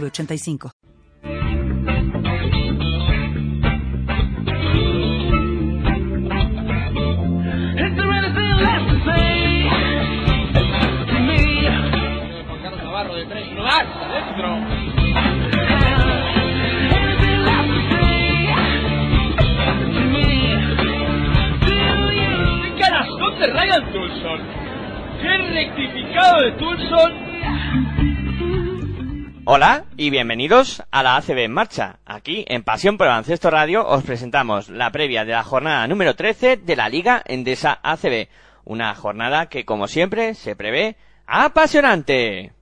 3985. Ryan Tulson. Bien rectificado de Tulson. Hola y bienvenidos a la ACB en marcha. Aquí en Pasión por el Radio os presentamos la previa de la jornada número 13 de la Liga Endesa ACB. Una jornada que como siempre se prevé apasionante.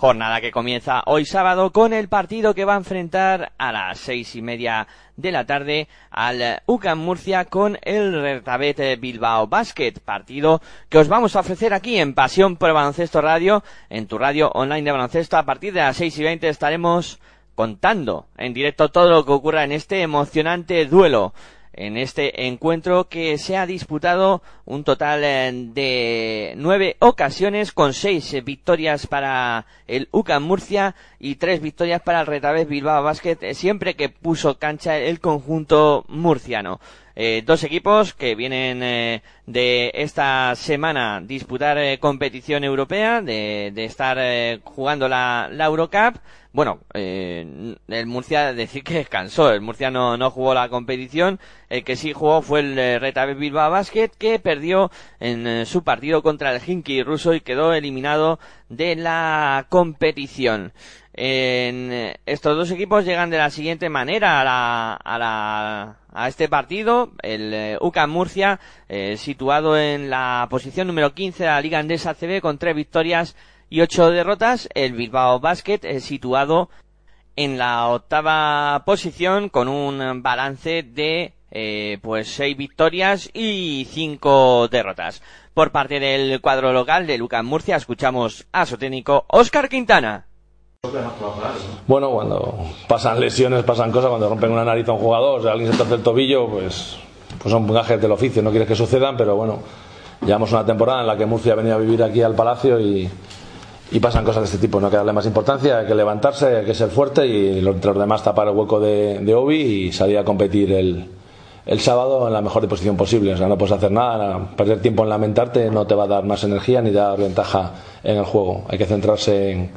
Jornada que comienza hoy sábado con el partido que va a enfrentar a las seis y media de la tarde al UCAM Murcia con el Retabet Bilbao Basket. Partido que os vamos a ofrecer aquí en Pasión por Baloncesto Radio, en tu radio online de baloncesto. A partir de las seis y veinte estaremos contando en directo todo lo que ocurra en este emocionante duelo en este encuentro que se ha disputado un total eh, de nueve ocasiones con seis victorias para el UCAM Murcia y tres victorias para el Retabés Bilbao Basket eh, siempre que puso cancha el conjunto murciano. Eh, dos equipos que vienen eh, de esta semana disputar eh, competición europea, de, de estar eh, jugando la, la Eurocup. Bueno, el Murcia decir que descansó, el Murcia no, no jugó la competición, el que sí jugó fue el Retabet Bilbao Basket que perdió en su partido contra el Hinky ruso y quedó eliminado de la competición. En, estos dos equipos llegan de la siguiente manera a la, a la, a este partido. El eh, UCAM Murcia, eh, situado en la posición número 15 de la Liga Andesa CB con tres victorias y ocho derrotas. El Bilbao Basket, eh, situado en la octava posición con un balance de eh, pues seis victorias y cinco derrotas. Por parte del cuadro local de Lucas Murcia escuchamos a su técnico Oscar Quintana. Bueno, cuando pasan lesiones, pasan cosas, cuando rompen una nariz a un jugador, o sea, alguien se torce el tobillo, pues, pues son gajes del oficio, no quieres que sucedan, pero bueno, llevamos una temporada en la que Murcia ha venido a vivir aquí al Palacio y, pasan cosas de este tipo, no hay que darle más importancia, hay que levantarse, hay que ser fuerte y entre los demás tapar el hueco de, Obi y salir a competir el, el sábado en la mejor disposición posible. O sea, no puedes hacer nada, perder tiempo en lamentarte no te va a dar más energía ni dar ventaja en el juego. Hay que centrarse en,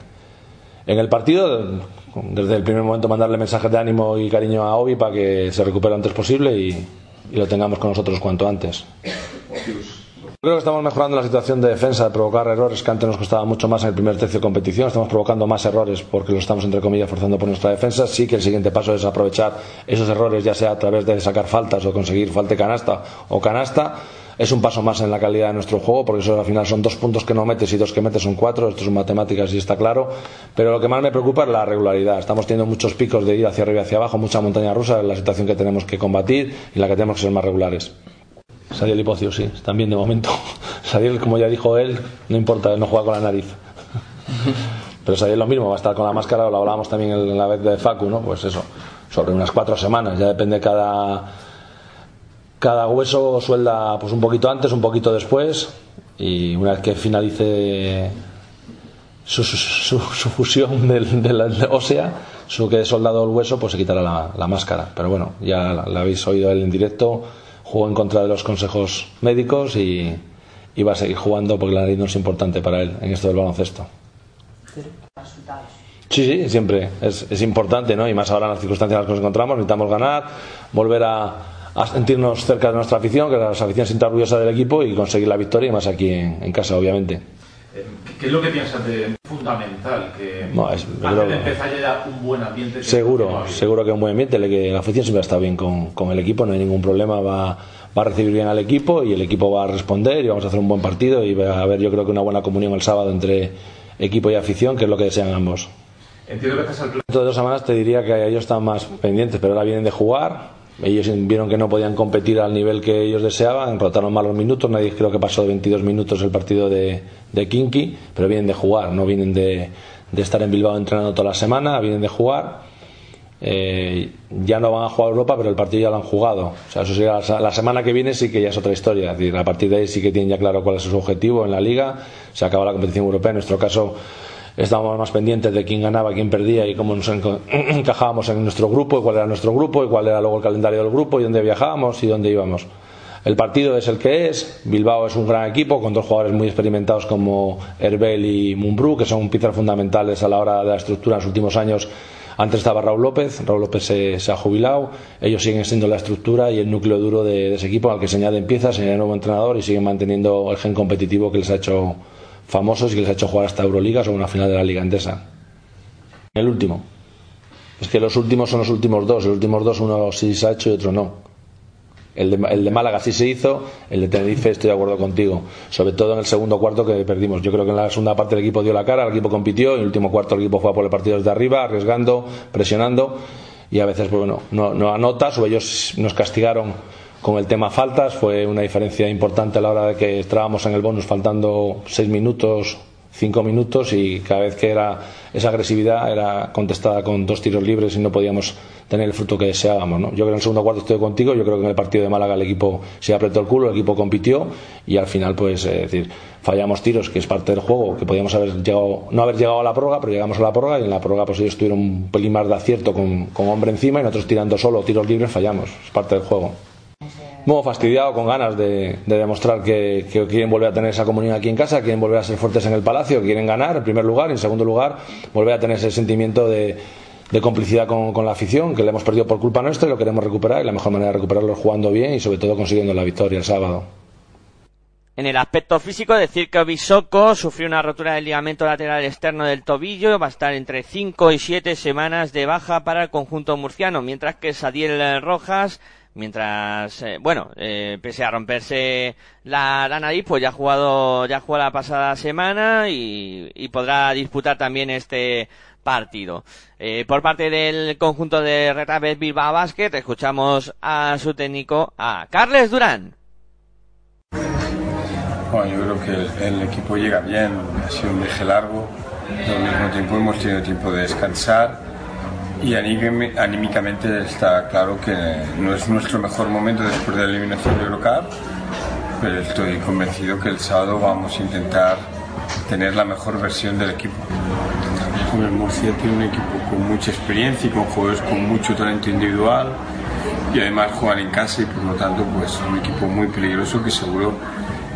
en el partido, desde el primer momento mandarle mensajes de ánimo y cariño a Obi para que se recupere antes posible y, y lo tengamos con nosotros cuanto antes. Creo que estamos mejorando la situación de defensa, de provocar errores que antes nos costaba mucho más en el primer tercio de competición. Estamos provocando más errores porque lo estamos, entre comillas, forzando por nuestra defensa. Sí que el siguiente paso es aprovechar esos errores, ya sea a través de sacar faltas o conseguir falta canasta o canasta. Es un paso más en la calidad de nuestro juego, porque eso al final son dos puntos que no metes y dos que metes son cuatro. Esto son matemáticas y está claro. Pero lo que más me preocupa es la regularidad. Estamos teniendo muchos picos de ir hacia arriba y hacia abajo, mucha montaña rusa, es la situación que tenemos que combatir y la que tenemos que ser más regulares. Sadiel y Pocio, sí, bien de momento. Sadiel, como ya dijo él, no importa, no juega con la nariz. Pero Sadiel lo mismo, va a estar con la máscara, lo hablábamos también en la vez de Facu, ¿no? Pues eso, sobre unas cuatro semanas, ya depende cada, cada hueso suelda pues un poquito antes, un poquito después, y una vez que finalice su, su, fusión del, de la ósea, su que soldado el hueso, pues se quitará la, la máscara. Pero bueno, ya la, habéis oído él en directo, jugó en contra de los consejos médicos y, y va a seguir jugando porque la nariz no es importante para él en esto del baloncesto. Sí, sí, siempre es, es importante, ¿no? Y más ahora en las circunstancias en las que nos encontramos, necesitamos ganar, volver a, a sentirnos cerca de nuestra afición, que la afición sienta orgullosa del equipo y conseguir la victoria, y más aquí en, en casa, obviamente. Eh, ¿Qué es lo que piensas de fundamental? Que No, es- antes creo- de empezar ya un buen ambiente. que no Seguro, había. seguro que un buen ambiente, que la afición siempre está bien con, con el equipo, no hay ningún problema, va, va a recibir bien al equipo y el equipo va a responder y vamos a hacer un buen partido y va a haber yo creo que una buena comunión el sábado entre equipo y afición, que es lo que desean ambos. Entiendo que estás al plan. Dentro de dos semanas te diría que ellos están más pendientes, pero ahora vienen de jugar. Ellos vieron que no podían competir al nivel que ellos deseaban, rotaron malos minutos. Nadie creo que pasó de 22 minutos el partido de, de Kinky, pero vienen de jugar, no vienen de, de estar en Bilbao entrenando toda la semana, vienen de jugar. Eh, ya no van a jugar Europa, pero el partido ya lo han jugado. O sea, eso sería la, semana que viene sí que ya es otra historia. A partir de ahí sí que tienen ya claro cuál es su objetivo en la liga. Se acaba la competición europea. En nuestro caso estábamos más pendientes de quién ganaba, quién perdía y cómo nos encajábamos en nuestro grupo y cuál era nuestro grupo y cuál era luego el calendario del grupo y dónde viajábamos y dónde íbamos. El partido es el que es. Bilbao es un gran equipo con dos jugadores muy experimentados como Herbel y Mumbrú, que son piezas fundamentales a la hora de la estructura en los últimos años. Antes estaba Raúl López, Raúl López se, se ha jubilado. Ellos siguen siendo la estructura y el núcleo duro de, de ese equipo al que se añaden piezas, se añade nuevo entrenador y siguen manteniendo el gen competitivo que les ha hecho famosos y que les ha hecho jugar hasta Euroligas o una final de la Liga Endesa. El último. Es que los últimos son los últimos dos. Los últimos dos, uno sí se ha hecho y otro no. El de, el de Málaga sí se hizo, el de Tenerife estoy de acuerdo contigo. Sobre todo en el segundo cuarto que perdimos. Yo creo que en la segunda parte el equipo dio la cara, el equipo compitió, en el último cuarto el equipo fue por el partido desde arriba, arriesgando, presionando y a veces pues, bueno, no, no anotas o ellos nos castigaron con el tema faltas. Fue una diferencia importante a la hora de que entrábamos en el bonus faltando seis minutos, cinco minutos y cada vez que era esa agresividad era contestada con dos tiros libres y no podíamos tener el fruto que deseábamos. ¿no? Yo creo que en el segundo cuarto estoy contigo, yo creo que en el partido de Málaga el equipo se apretó el culo, el equipo compitió y al final pues eh, decir, fallamos tiros, que es parte del juego, que podíamos haber llegado, no haber llegado a la prórroga, pero llegamos a la prórroga y en la prórroga pues ellos tuvieron un pelín más de acierto con hombre encima y nosotros tirando solo tiros libres fallamos, es parte del juego. Bueno, fastidiado, con ganas de, de demostrar que, quieren volver a tener esa comunión aquí en casa, quieren volver a ser fuertes en el palacio, quieren ganar en primer lugar y en segundo lugar volver a tener ese sentimiento de, de complicidad con, la afición, que le hemos perdido por culpa nuestra y lo queremos recuperar y la mejor manera de recuperarlo es jugando bien y sobre todo consiguiendo la victoria el sábado. En el aspecto físico, decir que Obisoko sufrió una rotura del ligamento lateral externo del tobillo, va a estar entre 5 y 7 semanas de baja para el conjunto murciano, mientras que Sadiel Rojas, mientras, eh, bueno, eh, pese a romperse la, la nariz, pues ya ha jugado, ya jugó la pasada semana y, y podrá disputar también este partido. Eh, por parte del conjunto de Retabet Bilbao Basket, escuchamos a su técnico, a Carles Durán. Bueno, yo creo que el, el equipo llega bien, ha sido un viaje largo, pero al mismo tiempo hemos tenido tiempo de descansar y anímicamente está claro que no es nuestro mejor momento después de la eliminación de Eurocup, pero estoy convencido que el sábado vamos a intentar tener la mejor versión del equipo. El Murcia tiene un equipo con mucha experiencia y con jugadores con mucho talento individual y además juegan en casa y por lo tanto pues un equipo muy peligroso que seguro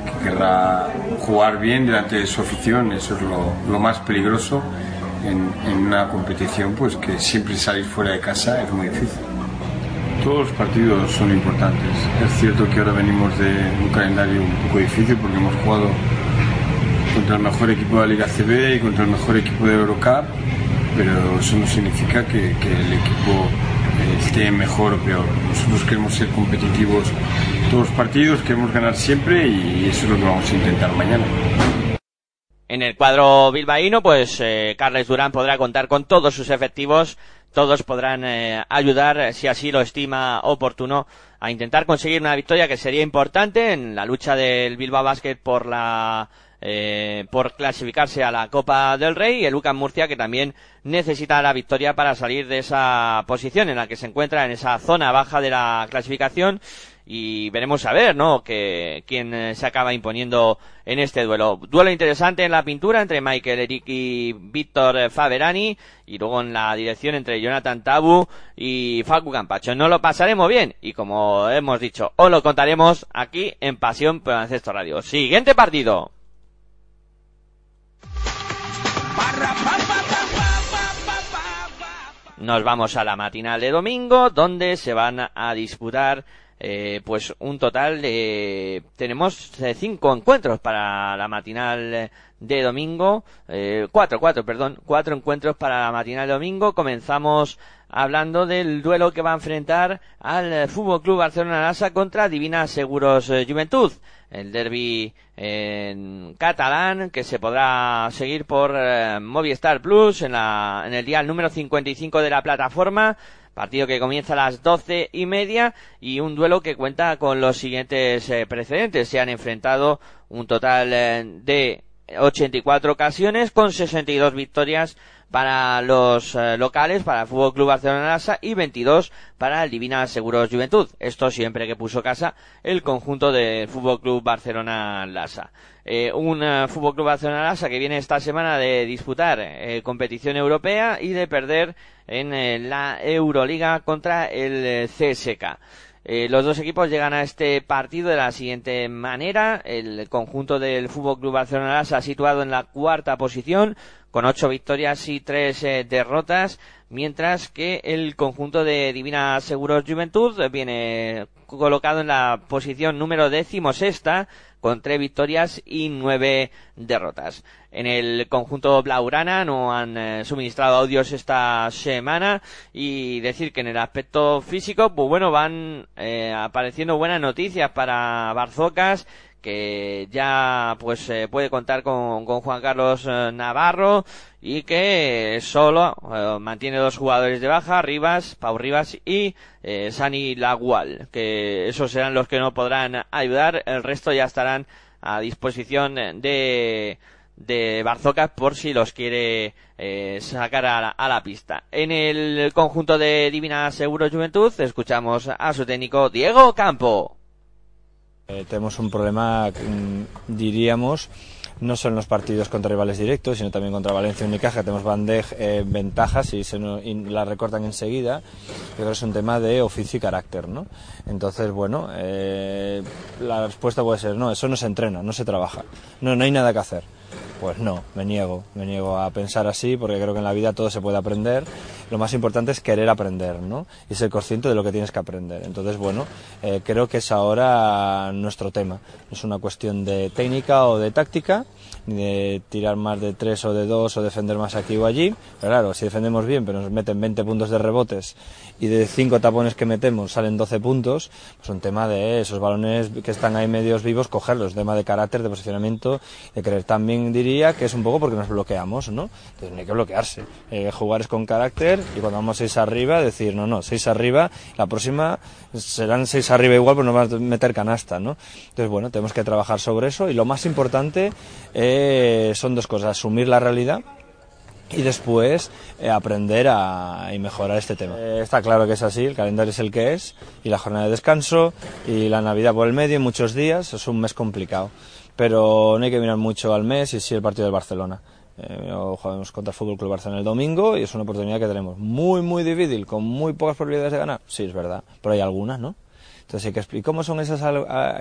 que querrá jugar bien delante de su afición, eso es lo, lo más peligroso en, una competición pues que siempre salir fuera de casa es muy difícil. Todos los partidos son importantes. Es cierto que ahora venimos de un calendario un poco difícil porque hemos jugado contra el mejor equipo de la Liga CB y contra el mejor equipo de Eurocup, pero eso no significa que, que el equipo eh, esté mejor o peor. Nosotros queremos ser competitivos todos los partidos, queremos ganar siempre y eso es lo que vamos a intentar mañana. En el cuadro bilbaíno, pues eh, Carles Durán podrá contar con todos sus efectivos, todos podrán eh, ayudar, si así lo estima oportuno, a intentar conseguir una victoria que sería importante en la lucha del Bilbao Basket por la eh, por clasificarse a la Copa del Rey. Y el UCAM Murcia que también necesita la victoria para salir de esa posición en la que se encuentra en esa zona baja de la clasificación y veremos a ver, ¿no? Que quién eh, se acaba imponiendo en este duelo. Duelo interesante en la pintura entre Michael Eric y Víctor Faberani y luego en la dirección entre Jonathan Tabu y Facu Campacho. No lo pasaremos bien y como hemos dicho, os lo contaremos aquí en Pasión por Ancesto Radio. Siguiente partido. Nos vamos a la matinal de domingo, donde se van a disputar eh, pues un total de tenemos eh, cinco encuentros para la matinal de domingo eh, cuatro cuatro perdón cuatro encuentros para la matinal de domingo comenzamos hablando del duelo que va a enfrentar al eh, Fútbol Club Barcelona Lasa contra Divina Seguros eh, Juventud. El derby en catalán que se podrá seguir por Movistar Plus en, la, en el día número 55 de la plataforma. Partido que comienza a las doce y media y un duelo que cuenta con los siguientes eh, precedentes. Se han enfrentado un total eh, de 84 ocasiones con 62 victorias para los eh, locales, para el Fútbol Club Barcelona Lasa y 22 para el Divina Seguros Juventud. Esto siempre que puso casa el conjunto del Fútbol Club Barcelona Lasa. Eh, un eh, Fútbol Club Barcelona Lasa que viene esta semana de disputar competición europea y de perder en la Euroliga contra el CSK. Los dos equipos llegan a este partido de la siguiente manera. El conjunto del Fútbol Club Barcelona Lasa situado en la cuarta posición con ocho victorias y tres eh, derrotas, mientras que el conjunto de Divina Seguros Juventud viene colocado en la posición número décimo sexta con tres victorias y nueve derrotas. En el conjunto Blaurana no han eh, suministrado audios esta semana y decir que en el aspecto físico, pues bueno, van eh, apareciendo buenas noticias para Barzocas que ya pues eh, puede contar con, con Juan Carlos eh, Navarro y que solo eh, mantiene dos jugadores de baja, Rivas, Pau Rivas y Sani Lagual, que esos serán los que no podrán ayudar, el resto ya estarán a disposición de de Barzocas por si los quiere sacar a la, a la pista. En el conjunto de Divina Seguro Juventud escuchamos a su técnico Diego Campo. Eh, tenemos un problema, mm, diríamos, no solo en los partidos contra rivales directos, sino también contra Valencia y Unicaja. Tenemos bandej, eh, ventajas y, se y la recortan enseguida. Yo creo que es un tema de oficio y carácter, ¿no? Entonces, bueno, eh, la respuesta puede ser, no, eso no se entrena, no se trabaja. No, no hay nada que hacer. Pues no, me niego, me niego a pensar así porque creo que en la vida todo se puede aprender. Lo más importante es querer aprender, ¿no? Y ser consciente de lo que tienes que aprender. Entonces, bueno, eh, creo que es ahora nuestro tema. Es una cuestión de técnica o de táctica, de tirar más de tres o de dos o defender más aquí o allí. Pero claro, si defendemos bien, pero nos meten 20 puntos de rebotes y de cinco tapones que metemos salen 12 puntos, pues un tema de esos balones que están ahí medios vivos, cogerlos, tema de carácter, de posicionamiento, de querer. También diría que es un poco porque nos bloqueamos, ¿no? Entonces no hay que bloquearse. Eh, jugar es con carácter y cuando vamos seis arriba, decir, no, no, seis arriba, la próxima serán seis arriba igual, pero no van a meter canasta, ¿no? Entonces, bueno, tenemos que trabajar sobre eso y lo más importante eh, son dos cosas, asumir la realidad y después eh, aprender a y mejorar este tema. Eh, está claro que es así, el calendario es el que es y la jornada de descanso y la Navidad por el medio, muchos días, es un mes complicado. Pero no hay que mirar mucho al mes y sí el partido del Barcelona. Jugamos contra el Fútbol Club Barcelona el domingo y es una oportunidad que tenemos muy, muy difícil, con muy pocas probabilidades de ganar. Sí, es verdad, pero hay algunas, ¿no? Entonces hay que explicar cómo son esas,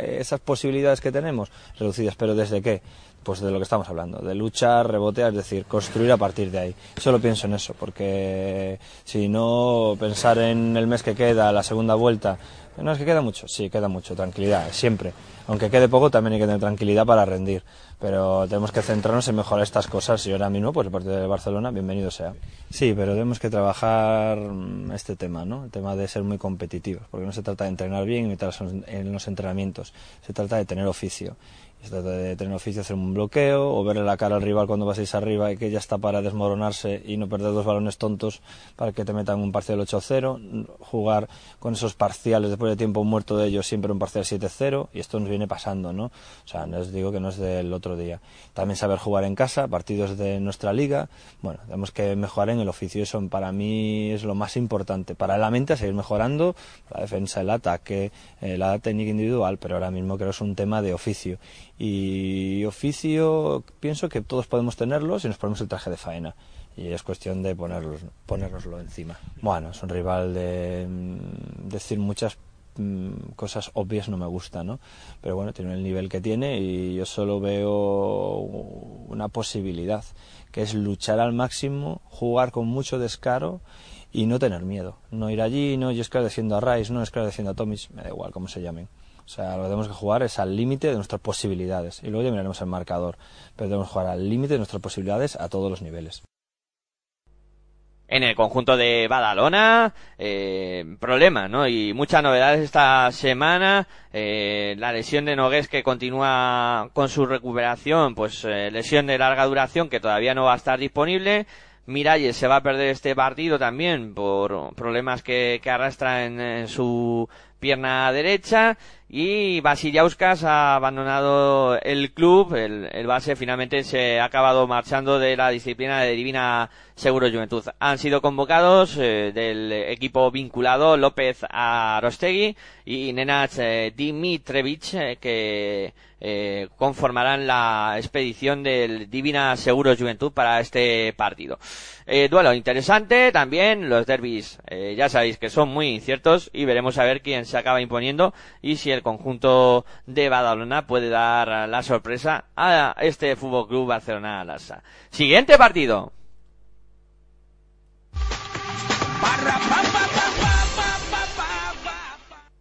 esas posibilidades que tenemos, reducidas, pero ¿desde qué? Pues de lo que estamos hablando, de luchar, rebotear, es decir, construir a partir de ahí. Solo pienso en eso, porque si no pensar en el mes que queda, la segunda vuelta, no es que queda mucho, sí, queda mucho, tranquilidad, siempre. Aunque quede poco, también hay que tener tranquilidad para rendir. Pero tenemos que centrarnos en mejorar estas cosas y ahora mismo, pues el partido de Barcelona, bienvenido sea. Sí, pero tenemos que trabajar mm, este tema, ¿no? El tema de ser muy competitivos, porque no se trata de entrenar bien y meterse en los entrenamientos, se trata de tener oficio. Se trata de tener oficio, hacer un bloqueo o verle la cara al rival cuando paséis arriba y que ya está para desmoronarse y no perder dos balones tontos para que te metan un parcial 8-0, jugar con esos parciales después de tiempo muerto de ellos siempre un parcial 7-0 y esto nos viene pasando, ¿no? O sea, no os digo que no es del otro día. También saber jugar en casa, partidos de nuestra liga, bueno, tenemos que mejorar en el oficio, eso para mí es lo más importante. Para la mente seguir mejorando, la defensa, el ataque, eh, la técnica individual, pero ahora mismo creo que es un tema de oficio. Y oficio, pienso que todos podemos tenerlo si nos ponemos el traje de faena. Y es cuestión de ponerlos, ponérnoslo encima. Bueno, es un rival de mm, decir muchas mm, cosas obvias no me gusta, ¿no? Pero bueno, tiene el nivel que tiene y yo solo veo una posibilidad, que es luchar al máximo, jugar con mucho descaro y no tener miedo. No ir allí, no yo es que defiendo a Rice, no es que defiendo a Tomic, me da igual cómo se llamen. O sea, lo que tenemos que jugar es al límite de nuestras posibilidades. Y luego ya miraremos el marcador. Pero tenemos que jugar al límite de nuestras posibilidades a todos los niveles. En el conjunto de Badalona, eh, problemas, ¿no? Y muchas novedades esta semana. Eh, la lesión de Nogués que continúa con su recuperación, pues eh, lesión de larga duración que todavía no va a estar disponible. Miralles se va a perder este partido también por problemas que, arrastra en su pierna derecha y Vasiliauskas ha abandonado el club, el, el, base finalmente se ha acabado marchando de la disciplina de Divina Seguro Juventud. Han sido convocados eh, del equipo vinculado López Arostegui y Nenach eh, Dimitrevich eh, que eh, conformarán la expedición del Divina Seguro Juventud para este partido. Eh, duelo interesante también, los derbis eh, ya sabéis que son muy inciertos y veremos a ver quién se acaba imponiendo y si el conjunto de Badalona puede dar la sorpresa a este Fútbol Club Barcelona Lassa. Siguiente partido.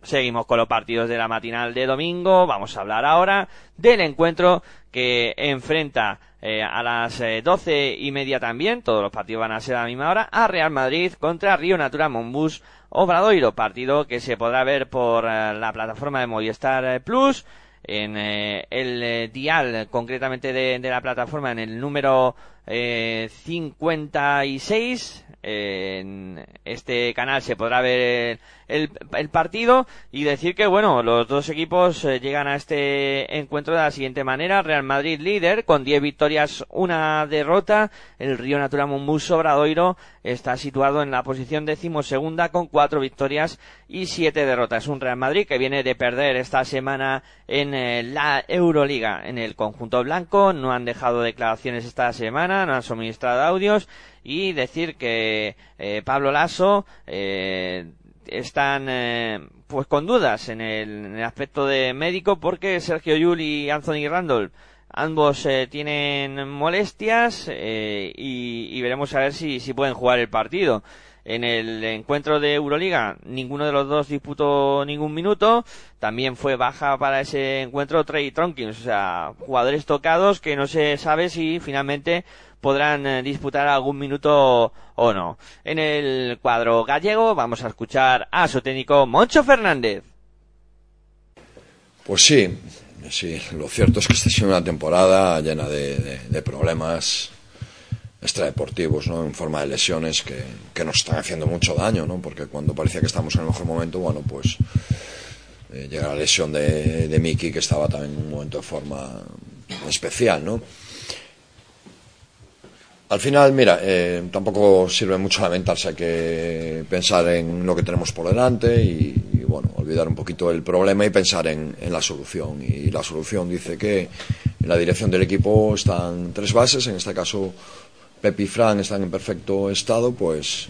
Seguimos con los partidos de la matinal de domingo. Vamos a hablar ahora del encuentro que enfrenta eh, a las eh, doce y media también, todos los partidos van a ser a la misma hora, a Real Madrid contra Río Natura Monbus Obradoiro, partido que se podrá ver por eh, la plataforma de Movistar eh, Plus, en eh, el dial concretamente de, de, la plataforma, en el número 56, en este canal se podrá ver el, el, partido y decir que bueno los dos equipos eh, llegan a este encuentro de la siguiente manera. Real Madrid líder con 10 victorias una derrota. El Río Natura Mumbus Obradoiro está situado en la posición decimosegunda con 4 victorias y 7 derrotas. Un Real Madrid que viene de perder esta semana en eh, la Euroliga. En el conjunto blanco no han dejado declaraciones esta semana no han suministrado audios. Y decir que eh, Pablo Lasso eh, están eh, pues con dudas en el, en el, aspecto de médico porque Sergio Yul y Anthony Randall ambos eh, tienen molestias eh, y, y, veremos a ver si, si pueden jugar el partido. En el encuentro de Euroliga ninguno de los dos disputó ningún minuto. También fue baja para ese encuentro Trey Tronkins, o sea, jugadores tocados que no se sabe si finalmente podrán eh, disputar algún minuto o no. En el cuadro gallego vamos a escuchar a su técnico Moncho Fernández. Pues sí, sí, lo cierto es que esta ha sido una temporada llena de, problemas extradeportivos, ¿no? En forma de lesiones que, que, nos están haciendo mucho daño, ¿no? Porque cuando parecía que estamos en el mejor momento, bueno, pues eh, llega la lesión de, de Miki, que estaba también en un momento de forma especial, ¿no? Al final, mira, eh, tampoco sirve mucho lamentarse, hay que pensar en lo que tenemos por delante y, y bueno, olvidar un poquito el problema y pensar en, en, la solución. Y la solución dice que en la dirección del equipo están tres bases, en este caso Pepe y Fran están en perfecto estado, pues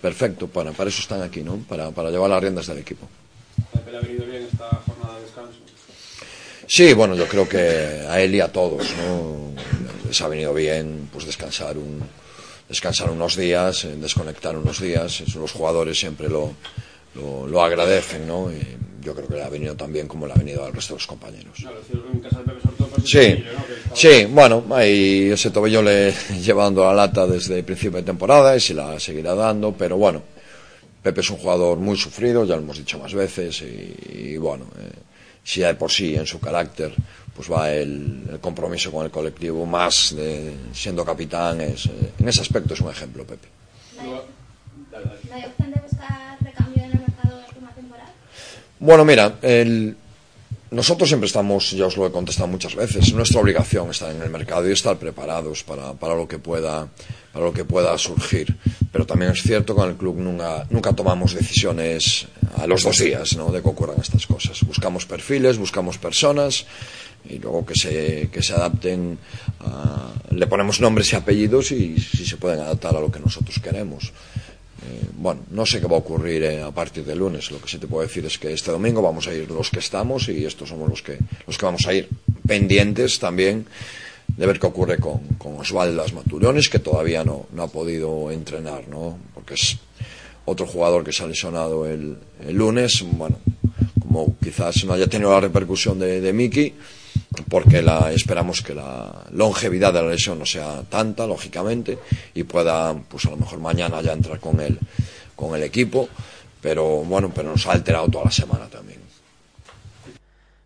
perfecto, para, para eso están aquí, ¿no? Para, para llevar las riendas del equipo. ¿Pepe le ha venido bien esta jornada de descanso? Sí, bueno, yo creo que a él y a todos, ¿no? Les ha venido bien pues descansar un descansar unos días, eh, desconectar unos días, eso los jugadores siempre lo, lo, lo agradecen, ¿no? Y yo creo que le ha venido tan bien como le ha venido al resto de los compañeros. En casa sobre todo sí, tobillo, ¿no? sí, bueno, ahí ese tobillo le lleva dando la lata desde el principio de temporada y se la seguirá dando, pero bueno, Pepe es un jugador muy sufrido, ya lo hemos dicho más veces, y, y bueno, eh, si de por sí en su carácter pues va el, el, compromiso con el colectivo más de, siendo capitán es, eh, en ese aspecto es un ejemplo Pepe ¿No hay opción de buscar recambio en el mercado de última temporada? Bueno, mira, el, nosotros siempre estamos, ya os lo he contestado muchas veces, nuestra obligación estar en el mercado y estar preparados para, para, lo, que pueda, para lo que pueda surgir. Pero también es cierto que en el club nunca, nunca tomamos decisiones a los dos días ¿no? de que ocurran estas cosas. Buscamos perfiles, buscamos personas y luego que se, que se adapten, a, le ponemos nombres y apellidos y si se pueden adaptar a lo que nosotros queremos. Eh, bueno, no sé qué va a ocurrir eh, a partir del lunes. Lo que sí te puedo decir es que este domingo vamos a ir los que estamos y estos somos los que, los que vamos a ir pendientes también de ver qué ocurre con, con Osvaldas Maturiones, que todavía no, no ha podido entrenar, ¿no? Porque es otro jugador que se ha lesionado el, el lunes. Bueno, como quizás no haya tenido la repercusión de, de Miki, porque la, esperamos que la longevidad de la lesión no sea tanta, lógicamente, y pueda, pues a lo mejor mañana ya entrar con el, con el equipo, pero bueno, pero nos ha alterado toda la semana también.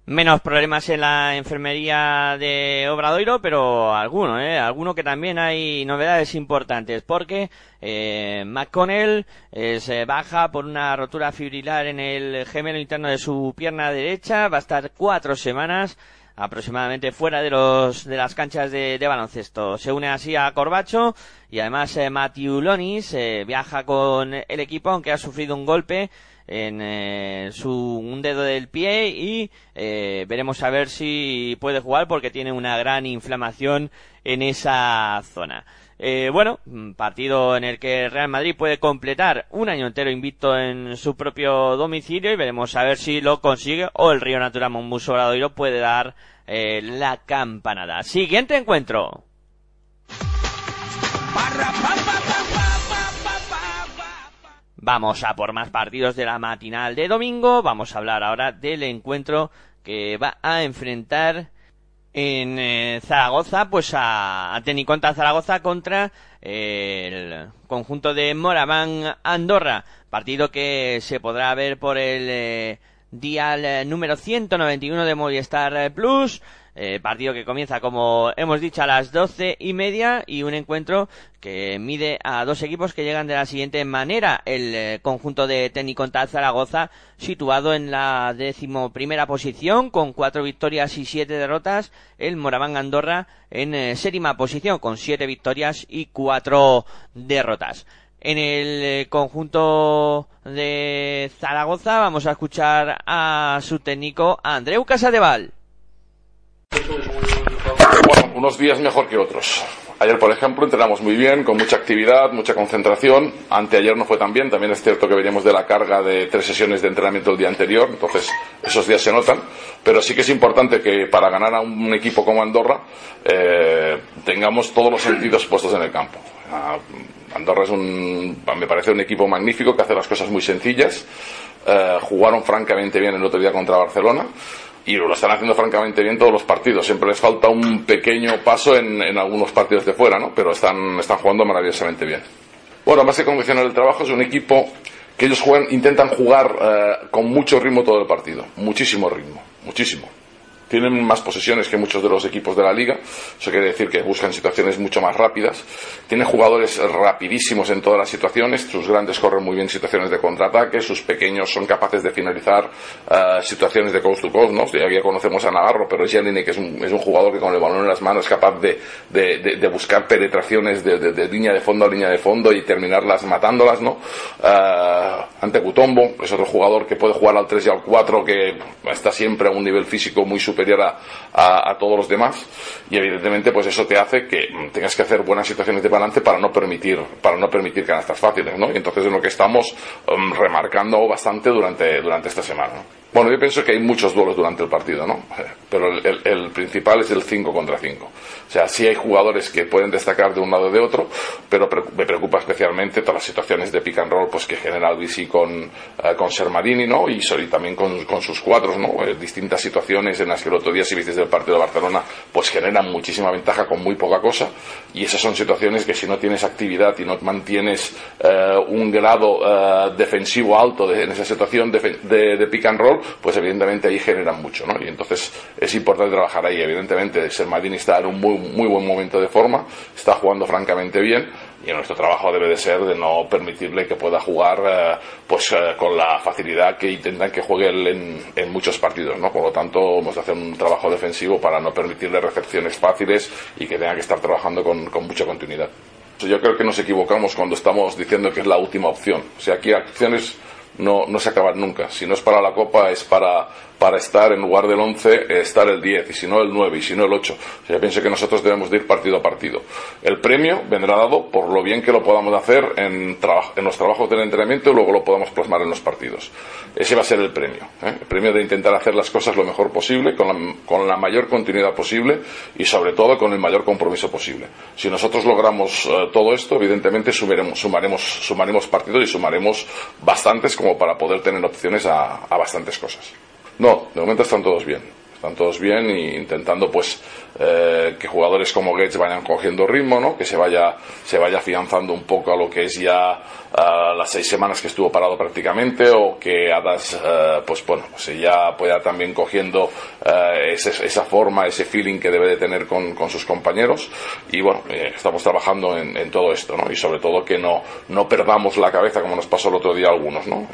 Menos problemas en la enfermería de Obradoiro, pero alguno, ¿eh? Que también hay novedades importantes, porque eh, McConnell se baja por una rotura fibrilar en el gemelo interno de su pierna derecha, va a estar cuatro semanas aproximadamente fuera de los de las canchas de, de baloncesto. Se une así a Corbacho y además eh, Matthew Lonis eh, viaja con el equipo aunque ha sufrido un golpe en eh, su un dedo del pie y eh, veremos a ver si puede jugar porque tiene una gran inflamación en esa zona. Eh, bueno, partido en el que Real Madrid puede completar un año entero invicto en su propio domicilio y veremos a ver si lo consigue o el Río Natural Monbus Obradoiro puede dar eh, la campanada. Siguiente encuentro. Vamos a por más partidos de la matinal de domingo. Vamos a hablar ahora del encuentro que va a enfrentar en eh, Zaragoza, pues a, a Zaragoza contra eh, el conjunto de Moraván Andorra. Partido que se podrá ver por el eh, dial eh, número 191 de Movistar Plus. Eh, partido que comienza, como hemos dicho, a las doce y media y un encuentro que mide a dos equipos que llegan de la siguiente manera. El eh, conjunto de Tecnicontal Zaragoza, situado en la decimoprimera posición, con cuatro victorias y siete derrotas. El Moraván Andorra en eh, séptima posición, con siete victorias y cuatro derrotas. En el eh, conjunto de Zaragoza vamos a escuchar a su técnico Andreu Casadeval. Bueno, unos días mejor que otros. Ayer, por ejemplo, entrenamos muy bien, con mucha actividad, mucha concentración. Anteayer no fue tan bien. También es cierto que veníamos de la carga de tres sesiones de entrenamiento el día anterior. Entonces, esos días se notan. Pero sí que es importante que para ganar a un equipo como Andorra eh, tengamos todos los sentidos puestos en el campo. Ah, Andorra es un, me parece un equipo magnífico que hace las cosas muy sencillas. Eh, jugaron francamente bien el otro día contra Barcelona y lo están haciendo francamente bien todos los partidos. Siempre les falta un pequeño paso en, en algunos partidos de fuera, ¿no? Pero están, están jugando maravillosamente bien. Bueno, más que condicionar el trabajo, es un equipo que ellos juegan, intentan jugar eh, con mucho ritmo todo el partido. Muchísimo ritmo, muchísimo. Tienen más posesiones que muchos de los equipos de la liga. Eso quiere decir que buscan situaciones mucho más rápidas. Tienen jugadores rapidísimos en todas las situaciones. Sus grandes corren muy bien situaciones de contraataque. Sus pequeños son capaces de finalizar uh, situaciones de coast to coast. ¿no? Ya, conocemos a Navarro, pero Jelini, que es un, es un, jugador que con el balón en las manos es capaz de, de, de, de buscar penetraciones de, línea de fondo a línea de fondo y terminarlas matándolas. ¿no? Uh, ante Cutombo es otro jugador que puede jugar al 3 y al 4, que está siempre a un nivel físico muy superior superior a, a, a, todos los demás y evidentemente pues eso te hace que tengas que hacer buenas situaciones de balance para no permitir para no permitir canastas fáciles ¿no? y entonces es lo que estamos um, remarcando bastante durante, durante esta semana. Bueno, yo pienso que hay muchos duelos durante el partido, ¿no? Pero el, principal es el 5 contra 5. O sea, sí hay jugadores que pueden destacar de un lado o de otro, pero pre me preocupa especialmente todas las situaciones de pick and roll pues, que genera Albisi con, uh, con Sermarini, ¿no? Y, también con, con, sus cuadros, ¿no? Eh, distintas situaciones en las que el otro día, si viste el partido de Barcelona, pues generan muchísima ventaja con muy poca cosa. Y esas son situaciones que si no tienes actividad y no mantienes uh, un grado uh, defensivo alto de, en esa situación de, de, de pick and roll, pues evidentemente ahí generan mucho, ¿no? Y entonces es importante trabajar ahí. Evidentemente, Sermadini está en un muy, muy buen momento de forma, está jugando francamente bien y nuestro trabajo debe de ser de no permitirle que pueda jugar eh, pues eh, con la facilidad que intentan que juegue él en, en, muchos partidos, ¿no? Por lo tanto, hemos de hacer un trabajo defensivo para no permitirle recepciones fáciles y que tenga que estar trabajando con, con mucha continuidad. Yo creo que nos equivocamos cuando estamos diciendo que es la última opción. O sea, aquí acciones no, no se acaban nunca. Si no es para la Copa, es para, para estar en lugar del 11, estar el 10, y si no el 9, y si no el 8. O sea, yo pienso que nosotros debemos de ir partido a partido. El premio vendrá dado por lo bien que lo podamos hacer en, en los trabajos del entrenamiento y luego lo podamos plasmar en los partidos. Ese va a ser el premio. ¿eh? El premio de intentar hacer las cosas lo mejor posible, con la, con la mayor continuidad posible y sobre todo con el mayor compromiso posible. Si nosotros logramos uh, todo esto, evidentemente sumaremos, sumaremos, partidos y sumaremos bastantes como para poder tener opciones a bastantes cosas. No, de momento están todos bien. Están todos bien e intentando pues eh, que jugadores como Gates vayan cogiendo ritmo, ¿no? que se vaya, se vaya afianzando un poco a lo que es ya las seis semanas que estuvo parado prácticamente o que Adas uh, pues bueno pues ya pueda también cogiendo uh, ese, esa forma, ese feeling que debe de tener con, con sus compañeros y bueno, eh, estamos trabajando en, en, todo esto ¿no? y sobre todo que no, no perdamos la cabeza como nos pasó el otro día a algunos, ¿no?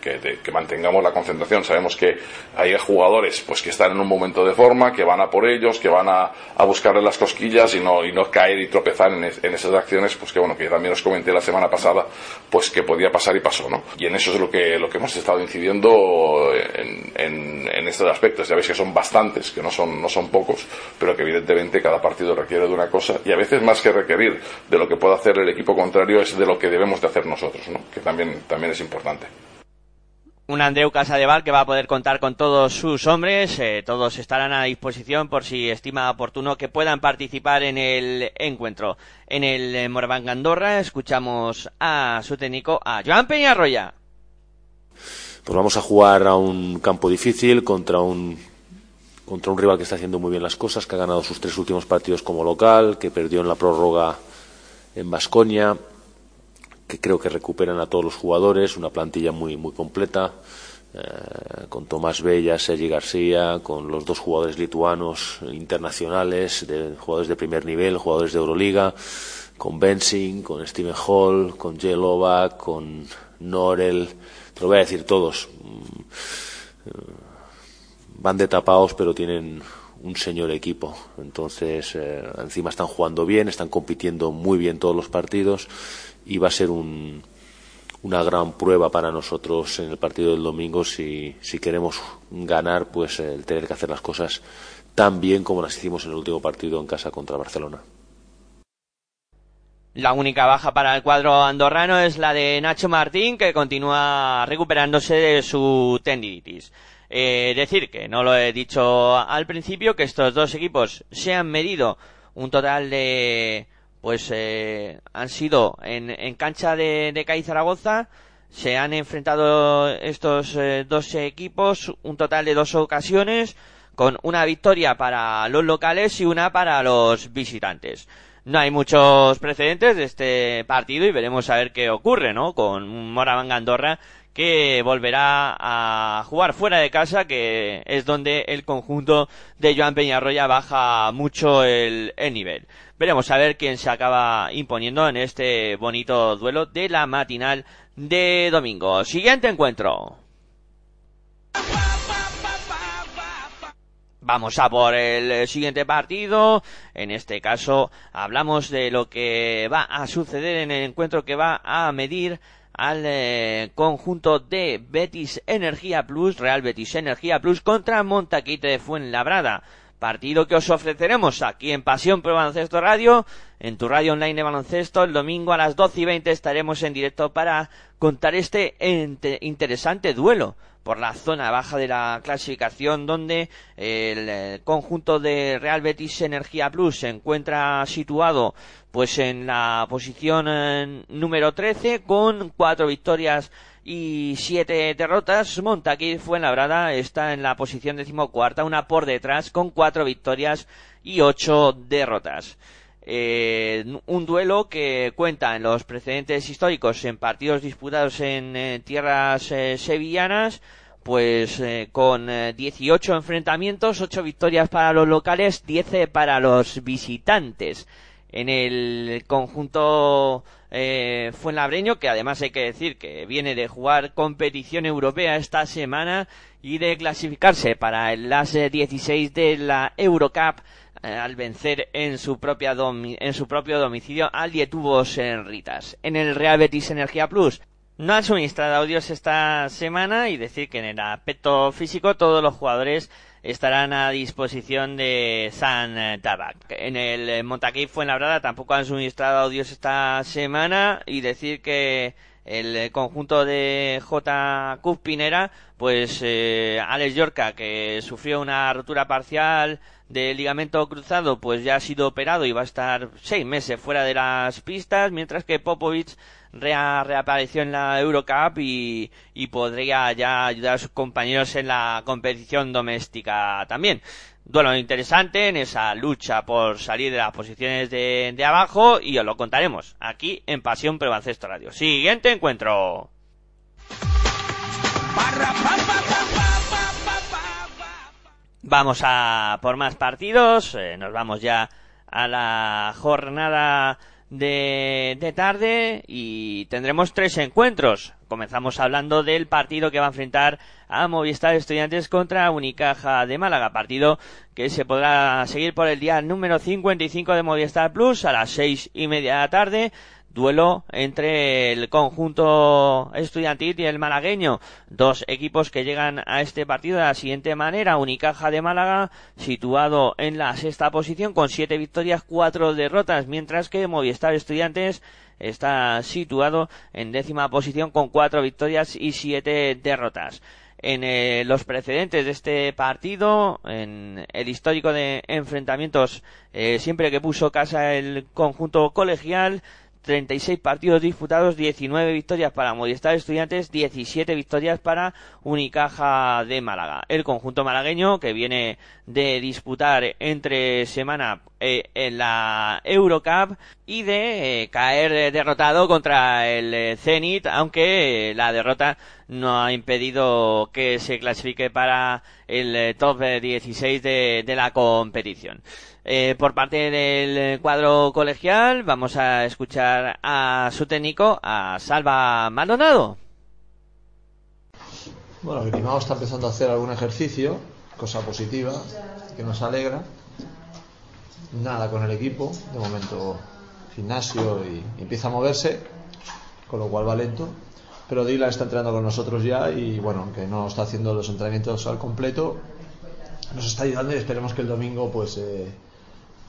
que, de, que mantengamos la concentración. Sabemos que hay jugadores pues que están en un momento de forma, que van a por ellos, que van a, a buscarle las cosquillas y no, y no caer y tropezar en, en, esas acciones, pues que bueno, que también os comenté la semana pasada, pues que podía pasar y pasó, ¿no? Y en eso es lo que, lo que hemos estado incidiendo en, en, en estos aspectos. Ya veis que son bastantes, que no son, no son pocos, pero que evidentemente cada partido requiere de una cosa y a veces más que requerir de lo que pueda hacer el equipo contrario es de lo que debemos de hacer nosotros, ¿no? Que también, también es importante un Andreu Casadeval que va a poder contar con todos sus hombres, eh, todos estarán a disposición por si estima oportuno que puedan participar en el encuentro. En el eh, Moraván Andorra escuchamos a su técnico, a Joan Peñarroya. Pues vamos a jugar a un campo difícil contra un contra un rival que está haciendo muy bien las cosas, que ha ganado sus tres últimos partidos como local, que perdió en la prórroga en Basconia, creo que recuperan a todos los jugadores, una plantilla muy, muy completa, eh, con Tomás Bella, Sergi García, con los dos jugadores lituanos internacionales, de, jugadores de primer nivel, jugadores de Euroliga, con Bensing, con Steven Hall, con Jelova, con Norel, te lo voy a decir todos. Van de tapados, pero tienen un señor equipo. Entonces, eh, encima están jugando bien, están compitiendo muy bien todos los partidos y va a ser un, una gran prueba para nosotros en el partido del domingo si, si queremos ganar, pues el tener que hacer las cosas tan bien como las hicimos en el último partido en casa contra Barcelona. La única baja para el cuadro andorrano es la de Nacho Martín, que continúa recuperándose de su tendinitis. Eh, decir que no lo he dicho al principio, que estos dos equipos se han medido un total de pues eh, han sido en, en cancha de, de CAI Zaragoza, se han enfrentado estos eh, dos equipos un total de dos ocasiones, con una victoria para los locales y una para los visitantes. No hay muchos precedentes de este partido y veremos a ver qué ocurre, ¿no? Con Moravanga Andorra que volverá a jugar fuera de casa, que es donde el conjunto de Joan Peñarroya baja mucho el, el nivel. Veremos a ver quién se acaba imponiendo en este bonito duelo de la matinal de domingo. Siguiente encuentro. Vamos a por el siguiente partido. En este caso hablamos de lo que va a suceder en el encuentro que va a medir al eh, conjunto de Betis Energía Plus, Real Betis Energía Plus contra Montaquite de Fuenlabrada. Partido que os ofreceremos aquí en Pasión Pro Baloncesto Radio, en tu radio online de baloncesto. El domingo a las 12 y 20 estaremos en directo para contar este interesante duelo por la zona baja de la clasificación donde el conjunto de Real Betis Energía Plus se encuentra situado pues en la posición eh, número 13 con cuatro victorias y siete derrotas. Montaquí Fuenlabrada está en la posición decimocuarta, una por detrás con cuatro victorias y ocho derrotas. Eh, un duelo que cuenta en los precedentes históricos en partidos disputados en eh, tierras eh, sevillanas pues con 18 enfrentamientos, 8 victorias para los locales, 10 para los visitantes. En el conjunto Fuenlabreño, que además hay que decir que viene de jugar competición europea esta semana y de clasificarse para las 16 de la Eurocup al vencer en su propia en su propio domicilio al Dietubos en Ritas. En el Real Betis Energía Plus no han suministrado audios esta semana y decir que en el aspecto físico todos los jugadores estarán a disposición de San Tabac. En el Montaquí Fuenlabrada tampoco han suministrado audios esta semana y decir que el conjunto de J. Pinera, pues eh, Alex Yorca, que sufrió una rotura parcial de ligamento cruzado pues ya ha sido operado y va a estar seis meses fuera de las pistas, mientras que Popovic rea- reapareció en la Eurocup y, podría ya ayudar a sus compañeros en la competición doméstica también. Duelo interesante en esa lucha por salir de las posiciones de, abajo y os lo contaremos aquí en Pasión Prebalcesto Radio. Siguiente encuentro. Vamos a por más partidos. eh, nos vamos ya a la jornada de, de tarde y tendremos tres encuentros. Comenzamos hablando del partido que va a enfrentar a Movistar Estudiantes contra Unicaja de Málaga. Partido que se podrá seguir por el día número 55 de Movistar Plus a las seis y media de la tarde duelo entre el conjunto estudiantil y el malagueño. Dos equipos que llegan a este partido de la siguiente manera. Unicaja de Málaga, situado en la sexta posición con siete victorias, cuatro derrotas, mientras que Movistar Estudiantes está situado en décima posición con cuatro victorias y siete derrotas. En eh, los precedentes de este partido, en el histórico de enfrentamientos, eh, siempre que puso casa el conjunto colegial, 36 partidos disputados, 19 victorias para Movistar Estudiantes, 17 victorias para Unicaja de Málaga. El conjunto malagueño que viene de disputar entre semana eh, en la Eurocup y de eh, caer derrotado contra el eh, Zenit, aunque eh, la derrota no ha impedido que se clasifique para el top eh, 16 de, de la competición. Eh, por parte del cuadro colegial vamos a escuchar a su técnico, a Salva Maldonado. Bueno, el Grimao está empezando a hacer algún ejercicio, cosa positiva, que nos alegra. Nada con el equipo, de momento gimnasio y, y empieza a moverse, con lo cual va lento. Pero Dylan está entrenando con nosotros ya y bueno, aunque no está haciendo los entrenamientos al completo, nos está ayudando y esperemos que el domingo pues eh,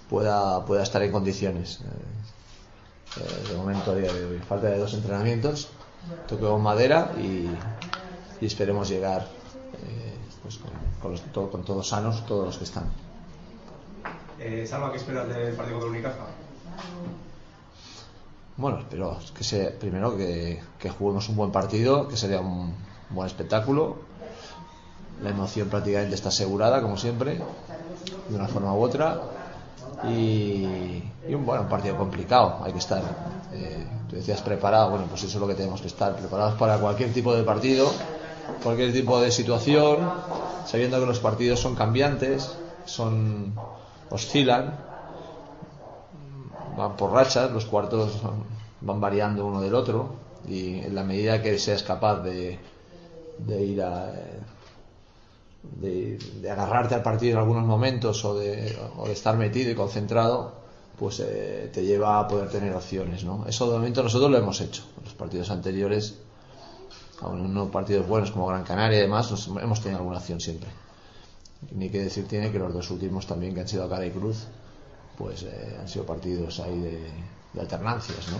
pueda, pueda estar en condiciones. Eh, eh, de momento, a día de hoy, falta de dos entrenamientos, toquemos madera y, y esperemos llegar eh, pues con, con los- todo- con todos sanos, todos los que están. Eh, Salva, ¿qué esperas del partido contra Unicaja? Bueno, espero que se, primero que, que juguemos un buen partido, que sería un buen espectáculo. La emoción prácticamente está asegurada, como siempre, de una forma u otra. Y, y un, bueno, un partido complicado, hay que estar, eh, tú decías preparado, bueno, pues eso es lo que tenemos que estar, preparados para cualquier tipo de partido, cualquier tipo de situación, sabiendo que los partidos son cambiantes, son oscilan, van por rachas, los cuartos van variando uno del otro y en la medida que seas capaz de, de ir a de, de agarrarte al partido en algunos momentos o de, o de estar metido y concentrado pues eh, te lleva a poder tener opciones ¿no? eso de momento nosotros lo hemos hecho en los partidos anteriores aún unos partidos buenos como Gran Canaria y demás nos- hemos tenido alguna opción siempre ni que decir tiene que los dos últimos también que han sido a cara y cruz pues eh, han sido partidos ahí de, de alternancias, ¿no?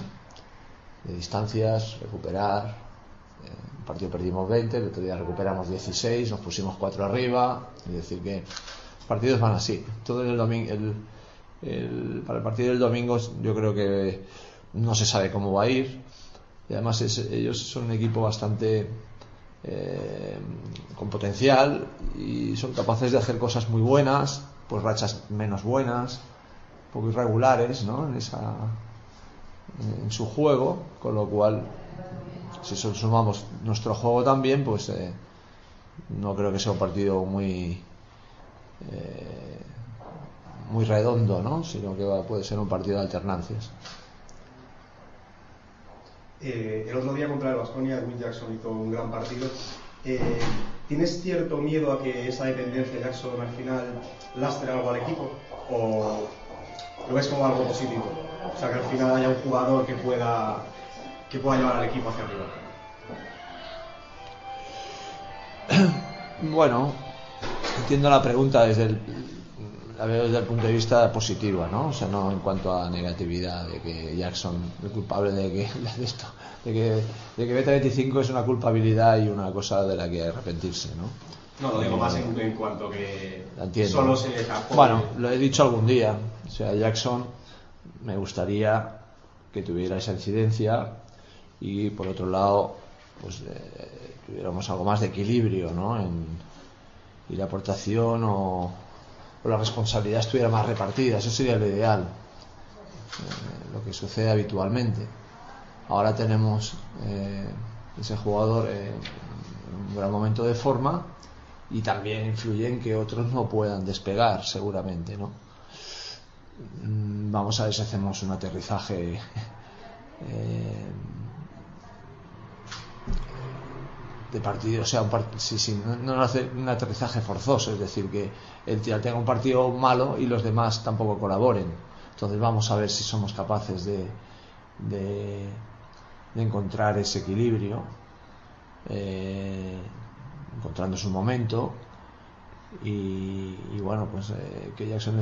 De distancias, recuperar. Un partido perdimos 20, el otro día recuperamos 16, nos pusimos 4 arriba. Es decir, que los partidos van así. Todo el domingo, para el partido del domingo yo creo que no se sabe cómo va a ir. Y además ellos son un equipo bastante eh, con potencial y son capaces de hacer cosas muy buenas, pues rachas menos buenas, un poco irregulares ¿no? en, esa, en su juego, con lo cual si sumamos nuestro juego también, pues eh, no creo que sea un partido muy eh, muy redondo, ¿no? sino que puede ser un partido de alternancias. Eh, el otro día contra el Vasconia, Will Jackson hizo un gran partido. ¿Tienes cierto miedo a que esa dependencia de Jackson al final lastre algo al equipo? ¿O lo ves como algo positivo? O sea, que al final haya un jugador que pueda, que pueda llevar al equipo hacia arriba. Bueno, entiendo la pregunta desde el, la veo desde el punto de vista positivo, ¿no? O sea, no en cuanto a negatividad de que Jackson es culpable de que de esto, de que de que Beta 25 es una culpabilidad y una cosa de la que arrepentirse, ¿no? No, lo digo Eh, más en, en cuanto que entiendo. solo se escapó. Bueno, lo he dicho algún día. O sea, Jackson me gustaría que tuviera esa incidencia y por otro lado, pues eh, tuviéramos algo más de equilibrio, ¿no? En, y la aportación o, o la responsabilidad estuviera más repartida. Eso sería lo ideal. Eh, lo que sucede habitualmente. Ahora tenemos eh, ese jugador en un gran momento de forma y también influye en que otros no puedan despegar, seguramente, ¿no? Mm, Vamos a ver si hacemos un aterrizaje de partido, o sea, un part- sí, sí, no, hace un aterrizaje forzoso, es decir, que el tío tenga un partido malo y los demás tampoco colaboren. Entonces vamos a ver si somos capaces de, de, encontrar ese equilibrio, eh, encontrando su momento. Y, y bueno, pues eh, que Jackson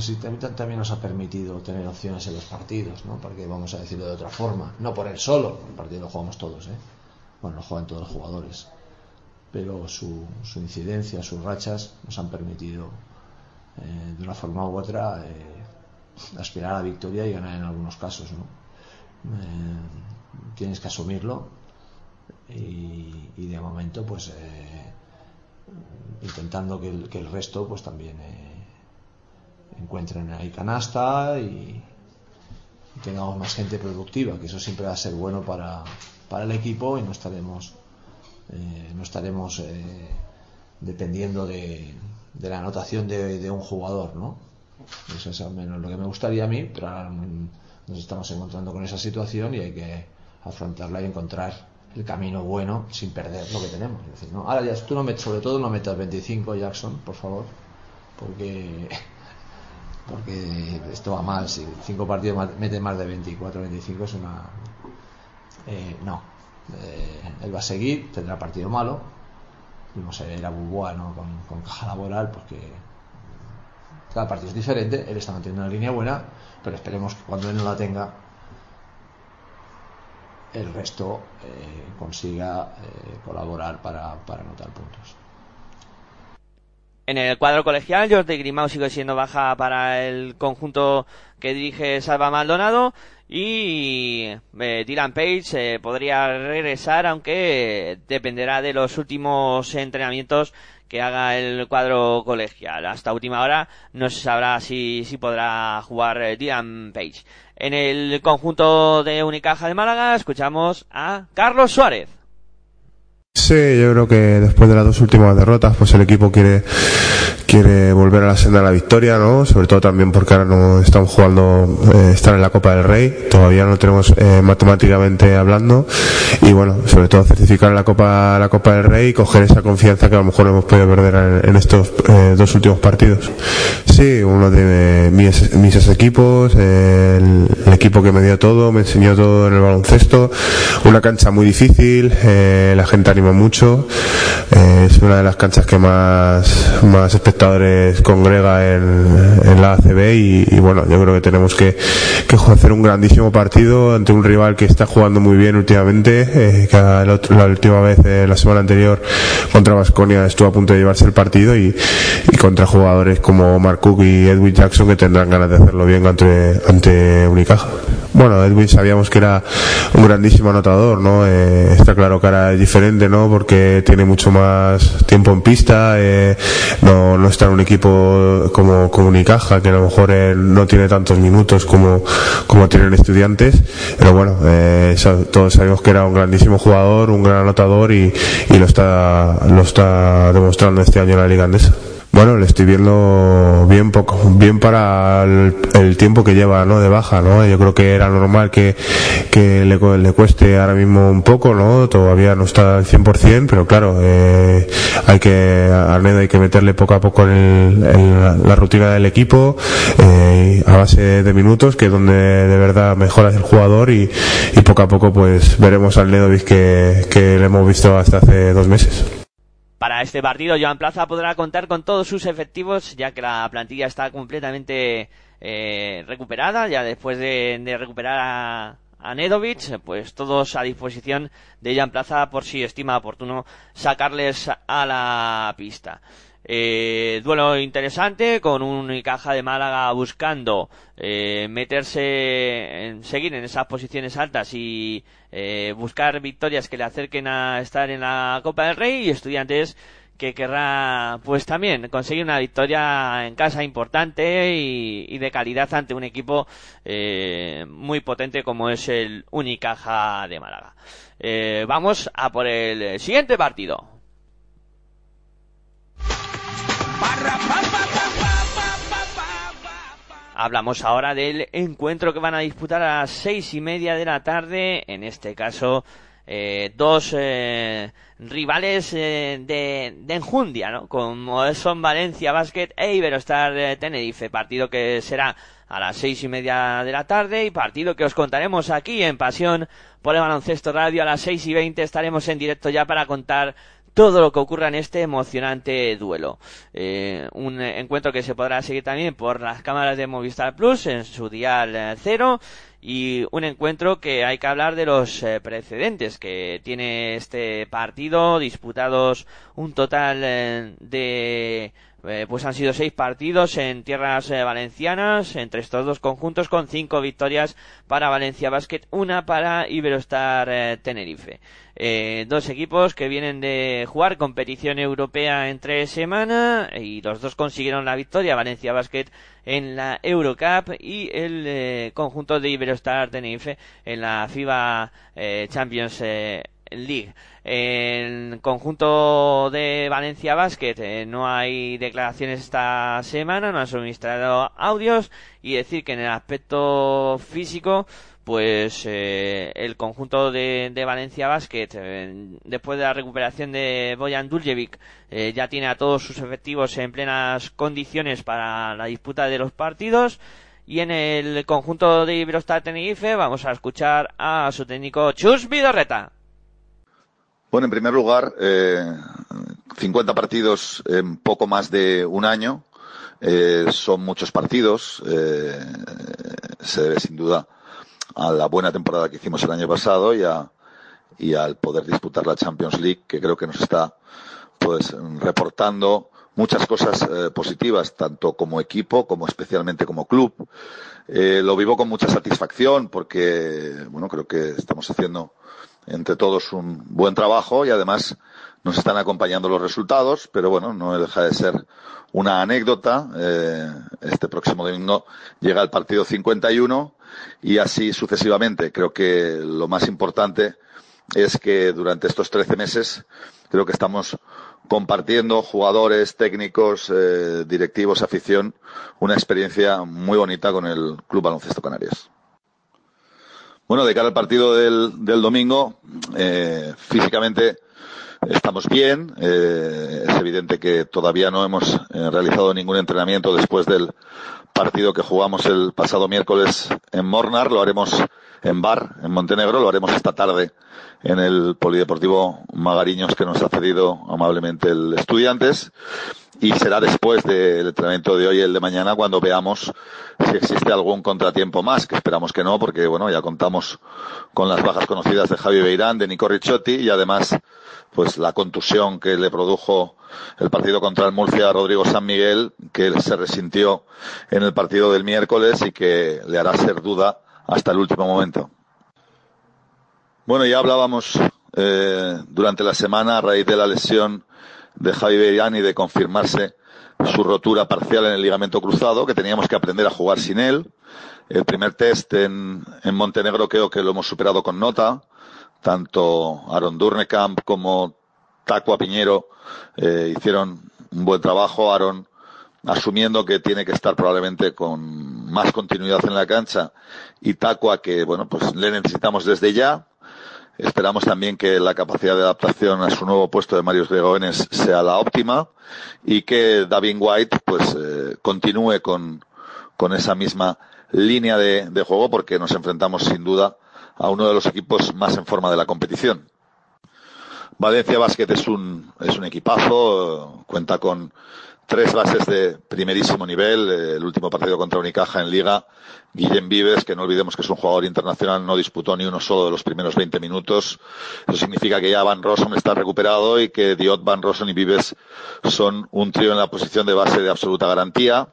también nos ha permitido tener opciones en los partidos, ¿no? Porque vamos a decirlo de otra forma, no por él solo, el partido lo jugamos todos, ¿eh? Bueno, lo juegan todos los jugadores, pero su, su incidencia, sus rachas nos han permitido eh, de una forma u otra eh, aspirar a la victoria y ganar en algunos casos, ¿no? Eh, tienes que asumirlo y, de momento pues intentando que el, resto pues también encuentren ahí canasta y, y tengamos más gente productiva que eso siempre va a ser bueno para, para el equipo y no estaremos eh, no estaremos eh, dependiendo de, de la anotación de, un jugador ¿no? eso es al menos lo que me gustaría a mí pero ahora mm, nos estamos encontrando con esa situación y hay que afrontarla y encontrar el camino bueno sin perder lo que tenemos. Ahora ya tú no metes, sobre todo no metas 25 Jackson, por favor, porque porque esto va mal. Si cinco partidos mete más de 24, 25 es una eh, no. Eh, él va a seguir, tendrá partido malo. Vimos a Bulboa ¿no? con, con caja laboral porque cada partido es diferente. Él está manteniendo una línea buena, pero esperemos que cuando él no la tenga el resto eh, consiga eh, colaborar para, anotar puntos. En el cuadro colegial, Jordi Grimau sigue siendo baja para el conjunto que dirige Salva Maldonado y eh, Dylan Page eh, podría regresar, aunque dependerá de los últimos entrenamientos que haga el cuadro colegial. Hasta última hora no se sabrá si, si podrá jugar eh, Dylan Page. En el conjunto de Unicaja de Málaga escuchamos a Carlos Suárez. Sí, yo creo que después de las dos últimas derrotas, pues el equipo quiere quiere volver a la senda de la victoria, ¿no? Sobre todo también porque ahora no estamos jugando, eh, estar en la Copa del Rey, todavía no tenemos eh, matemáticamente hablando y bueno, sobre todo certificar la Copa la Copa del Rey y coger esa confianza que a lo mejor hemos podido perder en, en estos eh, dos últimos partidos. Sí, uno de mis, mis equipos, eh, el, el equipo que me dio todo, me enseñó todo en el baloncesto, una cancha muy difícil, eh, la gente anima mucho, eh, es una de las canchas que más, más espectadores congrega en, en la ACB y, bueno, yo creo que tenemos que, hacer un grandísimo partido ante un rival que está jugando muy bien últimamente, eh, que la última vez, eh, la semana anterior, contra Vasconia estuvo a punto de llevarse el partido y, y contra jugadores como Mark Cook y Edwin Jackson que tendrán ganas de hacerlo bien ante, ante Unicaja. Bueno, Edwin sabíamos que era un grandísimo anotador, ¿no? Eh, está claro que ahora es diferente, ¿no? Porque tiene mucho más tiempo en pista, eh, no, no está en un equipo como, como Unicaja, que a lo mejor eh, no tiene tantos minutos como, como tienen estudiantes, pero bueno, eh, todos sabemos que era un grandísimo jugador, un gran anotador y, y lo está, lo está demostrando este año en la Liga Andesa. Bueno, le estoy viendo bien poco, bien para el, el tiempo que lleva, ¿no? De baja, ¿no? Yo creo que era normal que, que le, le cueste ahora mismo un poco, ¿no? Todavía no está al 100%, pero claro, eh, hay que, Arnedo hay que meterle poco a poco en, el- en la, la rutina del equipo, eh, a base de minutos, que es donde de verdad mejora el jugador y, y poco a poco pues veremos al Nedovic que, que le hemos visto hasta hace dos meses. Para este partido, Joan Plaza podrá contar con todos sus efectivos, ya que la plantilla está completamente eh, recuperada, ya después de, de recuperar a, a Nedovic, pues todos a disposición de Jan Plaza por si estima oportuno sacarles a la pista. Eh, duelo interesante con un caja de Málaga buscando eh, meterse, en, seguir en esas posiciones altas y eh, buscar victorias que le acerquen a estar en la Copa del Rey y estudiantes que querrá pues también conseguir una victoria en casa importante y, de calidad ante un equipo eh, muy potente como es el Unicaja de Málaga. Eh, vamos a por el siguiente partido. Hablamos ahora del encuentro que van a disputar a las seis y media de la tarde, en este caso eh, dos eh, rivales eh, de, enjundia, ¿no? Como son Valencia Basket e Iberostar Tenerife, partido que será a las seis y media de la tarde y partido que os contaremos aquí en Pasión por el Baloncesto Radio. A las seis y veinte estaremos en directo ya para contar todo lo que ocurra en este emocionante duelo. Eh, un encuentro que se podrá seguir también por las cámaras de Movistar Plus en su dial eh, cero y un encuentro que hay que hablar de los eh, precedentes que tiene este partido disputados un total eh, de eh, pues han sido seis partidos en tierras eh, valencianas entre estos dos conjuntos con cinco victorias para Valencia Basket, una para Iberostar eh, Tenerife. dos equipos que vienen de jugar competición europea entre semana y los dos consiguieron la victoria, Valencia Basket en la Eurocup y el conjunto de Iberostar Tenerife en la FIBA Champions League. En conjunto de Valencia Basket eh, no hay declaraciones esta semana, no han suministrado audios y decir que en el aspecto físico pues eh, el conjunto de, de Valencia Basket eh, después de la recuperación de Bojan Duljevic eh, ya tiene a todos sus efectivos en plenas condiciones para la disputa de los partidos y en el conjunto de Iberostar Tenerife vamos a escuchar a su técnico Chus Vidorreta. Bueno, en primer lugar, eh, 50 partidos en poco más de un año. Eh, son muchos partidos. Eh, se debe sin duda a la buena temporada que hicimos el año pasado y, a, y al poder disputar la Champions League, que creo que nos está pues reportando muchas cosas eh, positivas, tanto como equipo como especialmente como club. Eh, lo vivo con mucha satisfacción porque, bueno, creo que estamos haciendo entre todos un buen trabajo y además nos están acompañando los resultados, pero bueno, no deja de ser una anécdota. Eh, este próximo domingo llega el partido 51 y así sucesivamente. Creo que lo más importante es que durante estos 13 meses creo que estamos compartiendo jugadores, técnicos, eh, directivos, afición, una experiencia muy bonita con el Club Baloncesto Canarias. Bueno, de cara al partido del, domingo, eh, físicamente estamos bien. Eh, es evidente que todavía no hemos eh, realizado ningún entrenamiento después del partido que jugamos el pasado miércoles en Mornar. Lo haremos en Bar, en Montenegro. Lo haremos esta tarde en el Polideportivo Magariños que nos ha cedido amablemente el Estudiantes y será después del entrenamiento de hoy y el de mañana cuando veamos si existe algún contratiempo más, que esperamos que no, porque bueno, ya contamos con las bajas conocidas de Javi Beirán, de Nico Ricciotti y además pues la contusión que le produjo el partido contra el Murcia a Rodrigo San Miguel, que se resintió en el partido del miércoles y que le hará ser duda hasta el último momento. Bueno, ya hablábamos eh, durante la semana a raíz de la lesión de Javi y de confirmarse su rotura parcial en el ligamento cruzado, que teníamos que aprender a jugar sin él. El primer test en, en Montenegro creo que lo hemos superado con nota. Tanto Aaron Durnekamp como Taco Piñero eh, hicieron un buen trabajo. Aaron asumiendo que tiene que estar probablemente con más continuidad en la cancha y Taco a que, bueno, pues le necesitamos desde ya Esperamos también que la capacidad de adaptación a su nuevo puesto de Marius Gregones sea la óptima y que David White pues eh, continúe con, con esa misma línea de, de juego porque nos enfrentamos sin duda a uno de los equipos más en forma de la competición. Valencia Basket es un, es un equipazo, cuenta con tres bases de primerísimo nivel. Eh, el último partido contra Unicaja en Liga, Guillem Vives, que no olvidemos que es un jugador internacional, no disputó ni uno solo de los primeros 20 minutos. Eso significa que ya Van Rossum está recuperado y que Diot, Van Rossum y Vives son un trío en la posición de base de absoluta garantía.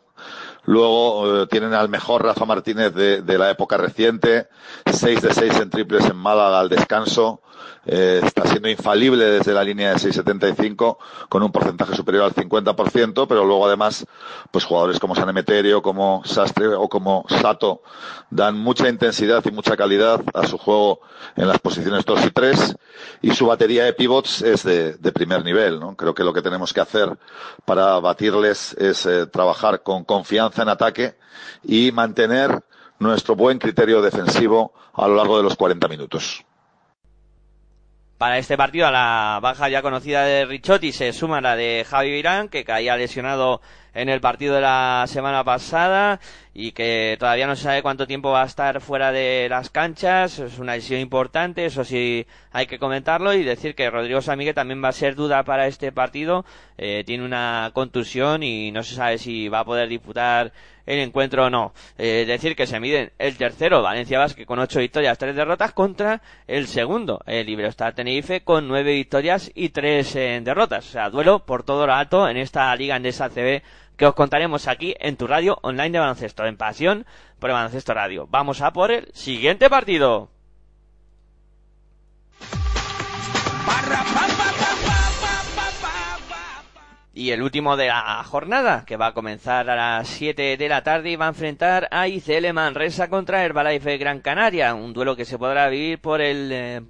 Luego eh, tienen al mejor Rafa Martínez de, de, la época reciente, 6 de 6 en triples en Málaga al descanso. Eh, está siendo infalible desde la línea de 6.75 con un porcentaje superior al 50%, pero luego además, pues jugadores como San Emeterio, como Sastre o como Sato dan mucha intensidad y mucha calidad a su juego en las posiciones 2 y 3 y su batería de pivots es de, de primer nivel. ¿no? Creo que lo que tenemos que hacer para batirles es eh, trabajar con confianza en ataque y mantener nuestro buen criterio defensivo a lo largo de los 40 minutos. Para este partido, a la baja ya conocida de Richotti se suma la de Javi Virán, que caía lesionado en el partido de la semana pasada y que todavía no se sabe cuánto tiempo va a estar fuera de las canchas. Es una lesión importante, eso sí hay que comentarlo y decir que Rodrigo Samiguel también va a ser duda para este partido. Eh, tiene una contusión y no se sabe si va a poder disputar el encuentro o no. Eh, decir que se miden el tercero, Valencia Basque, con ocho victorias, tres derrotas, contra el segundo, el Iberostar Tenerife, con nueve victorias y tres eh, derrotas. O sea, duelo por todo lo alto en esta liga en CB que os contaremos aquí en tu radio online de baloncesto, en Pasión por el Baloncesto Radio. Vamos a por el siguiente partido. Y el último de la jornada, que va a comenzar a las 7 de la tarde y va a enfrentar a ICL Manresa contra Herbalife Gran Canaria. Un duelo que se podrá vivir por el, eh,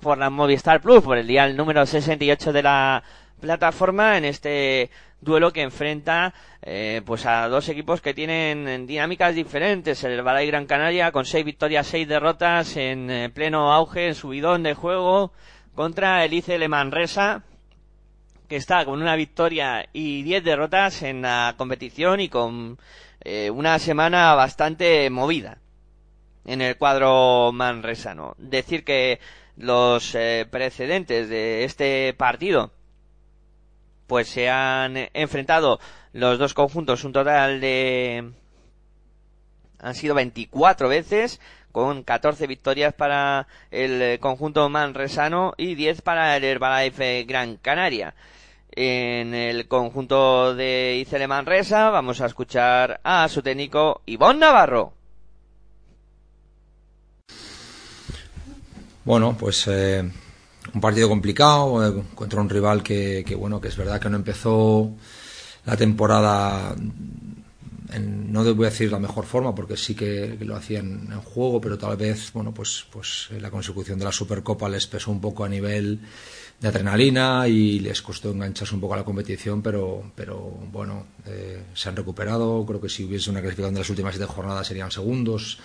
por la Movistar Plus, por el día número 68 de la plataforma en este duelo que enfrenta eh, pues a dos equipos que tienen dinámicas diferentes. El Herbalife Gran Canaria con seis victorias seis derrotas en eh, pleno auge en subidón de juego contra el ICL Manresa que está con una victoria y diez derrotas en la competición y con eh, una semana bastante movida en el cuadro manresano. Decir que los eh, precedentes de este partido pues se han enfrentado los dos conjuntos un total de han sido 24 veces con 14 victorias para el conjunto manresano y 10 para el Herbalife Gran Canaria. En el conjunto de Icele Manresa vamos a escuchar a su técnico Ivón Navarro. Bueno, pues eh, un partido complicado eh, contra un rival que, que, bueno, que es verdad que no empezó la temporada en, no voy a decir la mejor forma porque sí que, lo hacían en juego, pero tal vez, bueno, pues, pues la consecución de la Supercopa les pesó un poco a nivel de adrenalina y les costó engancharse un poco a la competición, pero, pero bueno, eh, se han recuperado. Creo que si hubiese una clasificación de las últimas siete jornadas serían segundos.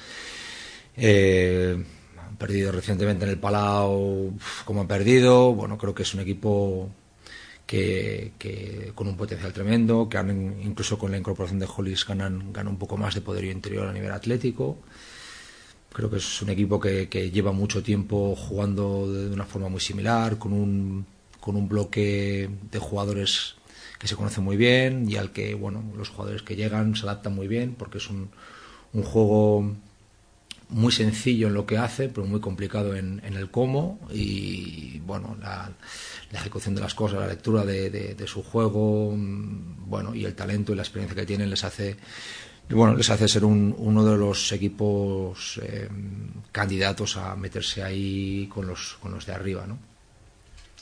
Eh, perdido recientemente en el Palau, como han perdido. Bueno, creo que es un equipo que, con un potencial tremendo, que han, incluso con la incorporación de Hollis ganan, ganan un poco más de poderío interior a nivel atlético. Creo que es un equipo que, que lleva mucho tiempo jugando de una forma muy similar, con un, con un bloque de jugadores que se conocen muy bien y al que bueno los jugadores que llegan se adaptan muy bien porque es un, un juego muy sencillo en lo que hace, pero muy complicado en, en el cómo y bueno, la, la, ejecución de las cosas, la lectura de, de, su juego, bueno, y el talento y la experiencia que tienen les hace bueno, les hace ser un, uno de los equipos eh, candidatos a meterse ahí con los, con los de arriba, ¿no?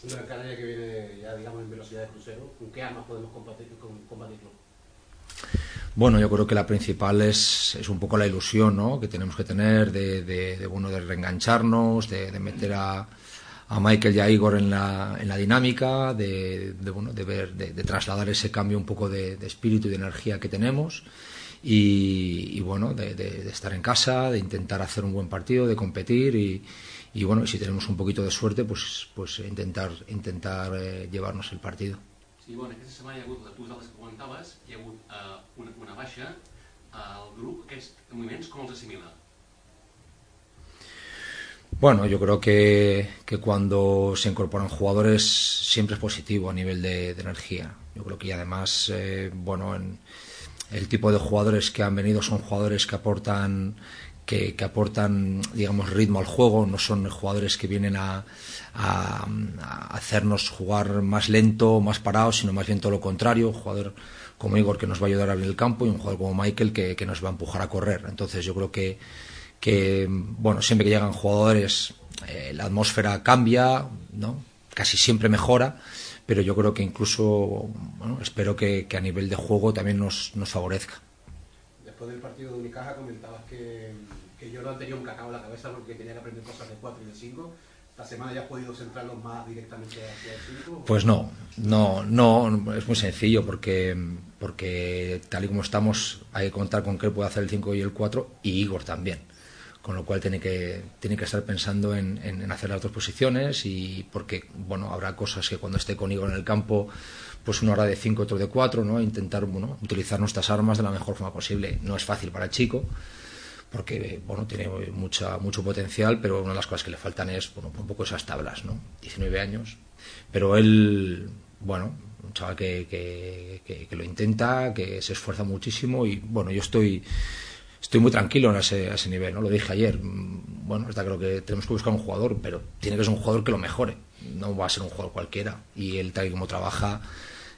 Una Canaria que viene ya, digamos, en velocidad de crucero, ¿con qué armas podemos combatir, combatirlo? Bueno, yo creo que la principal es, es un poco la ilusión ¿no? que tenemos que tener de, de, de bueno, de reengancharnos, de, meter a, a Michael y a Igor en la, en la dinámica, de, bueno, de, ver, de, trasladar ese cambio un poco de, espíritu y de energía que tenemos y, y bueno, de, estar en casa, de intentar hacer un buen partido, de competir y, y bueno, si tenemos un poquito de suerte, pues, pues intentar, intentar eh, llevarnos el partido. Sí, bueno, aquesta setmana hi ha hagut, tu que comentaves, hi ha hagut uh, una, una baixa al grup, aquests moviments com els assimila? Bueno, yo creo que, que cuando se incorporan jugadores siempre es positivo a nivel de, de energía. Yo creo que y además, eh, bueno, en, el tipo de jugadores que han venido son jugadores que aportan que, aportan digamos ritmo al juego no son jugadores que vienen a, hacernos jugar más lento más parado sino más bien todo lo contrario un jugador como Igor que nos va a ayudar a abrir el campo y un jugador como Michael que, que nos va a empujar a correr. Entonces yo creo que que bueno siempre que llegan jugadores eh, la atmósfera cambia no casi siempre mejora pero yo creo que incluso bueno, espero que, que a nivel de juego también nos, nos favorezca Después del partido de Unicaja comentabas que, que Jordan tenía un cacao en la cabeza porque tenía que aprender cosas de 4 y de 5. ¿Esta semana ya has podido centrarlos más directamente hacia el 5? Pues no, no, no, es muy sencillo porque, porque tal y como estamos hay que contar con que él puede hacer el 5 y el 4 y Igor también. Con lo cual tiene que, tiene que estar pensando en, en, en hacer las dos posiciones y porque bueno, habrá cosas que cuando esté con Igor en el campo pues uno hará de 5, otro de 4, ¿no? intentar bueno, utilizar nuestras armas de la mejor forma posible. No es fácil para el chico, porque bueno, tiene mucha, mucho potencial, pero una de las cosas que le faltan es bueno, un poco esas tablas, ¿no? 19 años. Pero él, bueno, un chaval que, que, que, que lo intenta, que se esfuerza muchísimo y bueno, yo estoy estoy muy tranquilo en ese, a ese nivel, ¿no? Lo dije ayer. Bueno, está creo que tenemos que buscar un jugador, pero tiene que ser un jugador que lo mejore. No va a ser un jugador cualquiera. Y él, tal y como trabaja,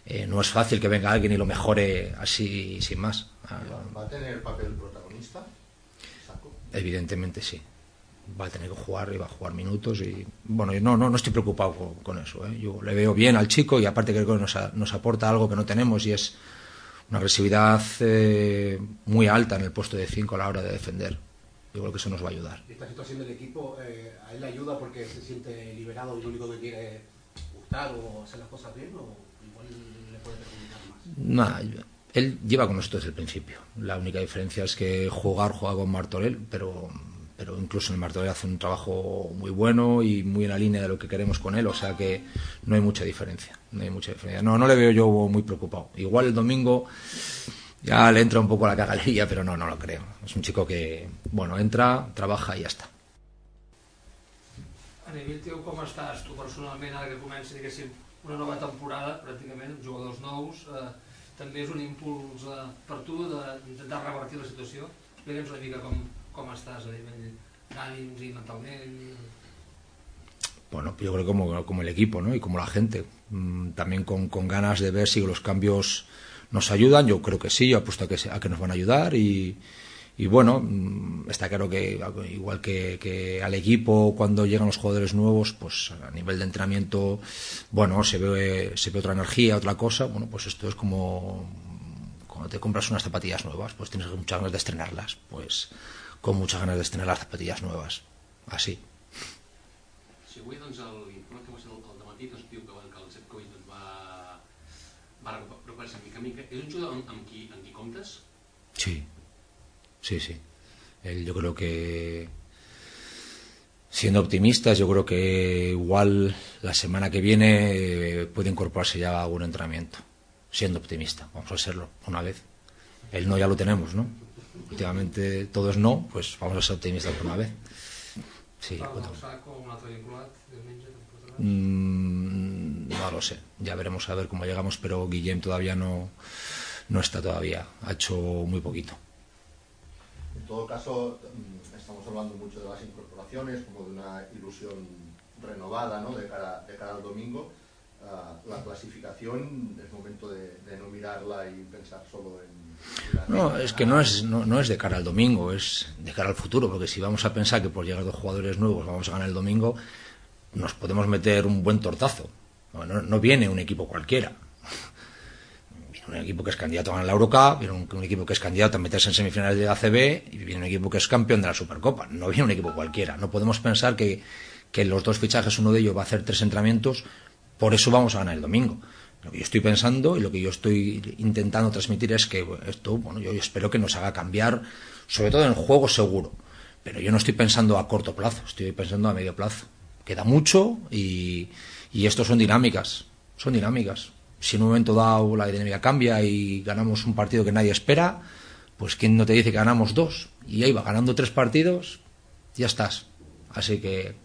eh, no es fácil que venga alguien y lo mejore así sin más. ¿Va a tener papel protagonista? Saco? Evidentemente sí. Va a tener que jugar y va a jugar minutos y bueno, yo no, no, no estoy preocupado con, con eso. ¿eh? Yo le veo bien al chico y aparte creo que nos, a, nos aporta algo que no tenemos y es una agresividad eh, muy alta en el puesto de 5 a la hora de defender. Yo creo que eso nos va a ayudar. ¿Y esta situación del equipo eh, a él le ayuda porque se siente liberado y lo único que quiere es gustar o hacer las cosas bien? ¿O igual él lleva con nosotros desde el principio. La única diferencia es que jugar juega con Martorell, pero, pero incluso en el Martorell hace un trabajo muy bueno y muy en la línea de lo que queremos con él, o sea que no hay mucha diferencia. No hay mucha diferencia. No, no le veo yo muy preocupado. Igual el domingo ya le entra un poco la cagalería, pero no, no lo creo. Es un chico que, bueno, entra, trabaja y ya está. A nivell teu, com estàs tu personalment ara que comença, una nova temporada, pràcticament, amb jugadors nous, eh, també és un impuls eh, per tu d'intentar revertir la situació? Explica'ns una mica com, com estàs a nivell d'ànims i mentalment. Bueno, yo creo que como, como el equipo ¿no? y como la gente, mm, también con, con ganas de ver si los cambios nos ayudan, yo creo que sí, yo apuesto a que, a que nos van a ayudar y, y bueno, mm, está claro que igual que, que al equipo cuando llegan los jugadores nuevos, pues a nivel de entrenamiento, bueno, se ve, se ve otra energía, otra cosa, bueno, pues esto es como cuando te compras unas zapatillas nuevas, pues tienes muchas ganas de estrenarlas, pues con muchas ganas de estrenar las zapatillas nuevas, así. Si avui, doncs, l'informe que va ser el, el dematí, doncs, diu que, bueno, que el Sepp Coy doncs, va, va recuperar-se mica mica. És un jugador amb, amb, qui, amb qui comptes? Sí, sí, sí. Él, yo creo que, siendo optimistas, yo creo que igual la semana que viene eh, puede incorporarse ya a algún entrenamiento. Siendo optimista, vamos a serlo una vez. El no ya lo tenemos, ¿no? Últimamente todo es no, pues vamos a ser optimistas por una vez. Sí? Mm, no lo sé, ya veremos a ver cómo llegamos, pero Guillem todavía no, no está todavía, ha hecho muy poquito. En todo caso, mm, estamos hablando mucho de las incorporaciones, como de una ilusión renovada ¿no? de, cara, de cara al domingo. Ah, la clasificación es momento de, de no mirarla y pensar solo en... No, es que no es, no, no es de cara al domingo, es de cara al futuro, porque si vamos a pensar que por llegar dos jugadores nuevos vamos a ganar el domingo, nos podemos meter un buen tortazo. No, no- no viene un equipo cualquiera. Un equipo que es candidato a ganar la Eurocup, viene un, equipo que es candidato a meterse en semifinales de la ACB y viene un equipo que es campeón de la Supercopa. No viene un equipo cualquiera. No podemos pensar que, que los dos fichajes, uno de ellos va a hacer tres entrenamientos, por eso vamos a ganar el domingo. Lo que yo estoy pensando y lo que yo estoy intentando transmitir es que esto, bueno, yo espero que nos haga cambiar, sobre todo en el juego seguro. Pero yo no estoy pensando a corto plazo, estoy pensando a medio plazo. Queda mucho y, y esto son dinámicas, son dinámicas. Si en un momento dado la dinámica cambia y ganamos un partido que nadie espera, pues quién no te dice que ganamos dos y ahí va ganando tres partidos, ya estás. Así que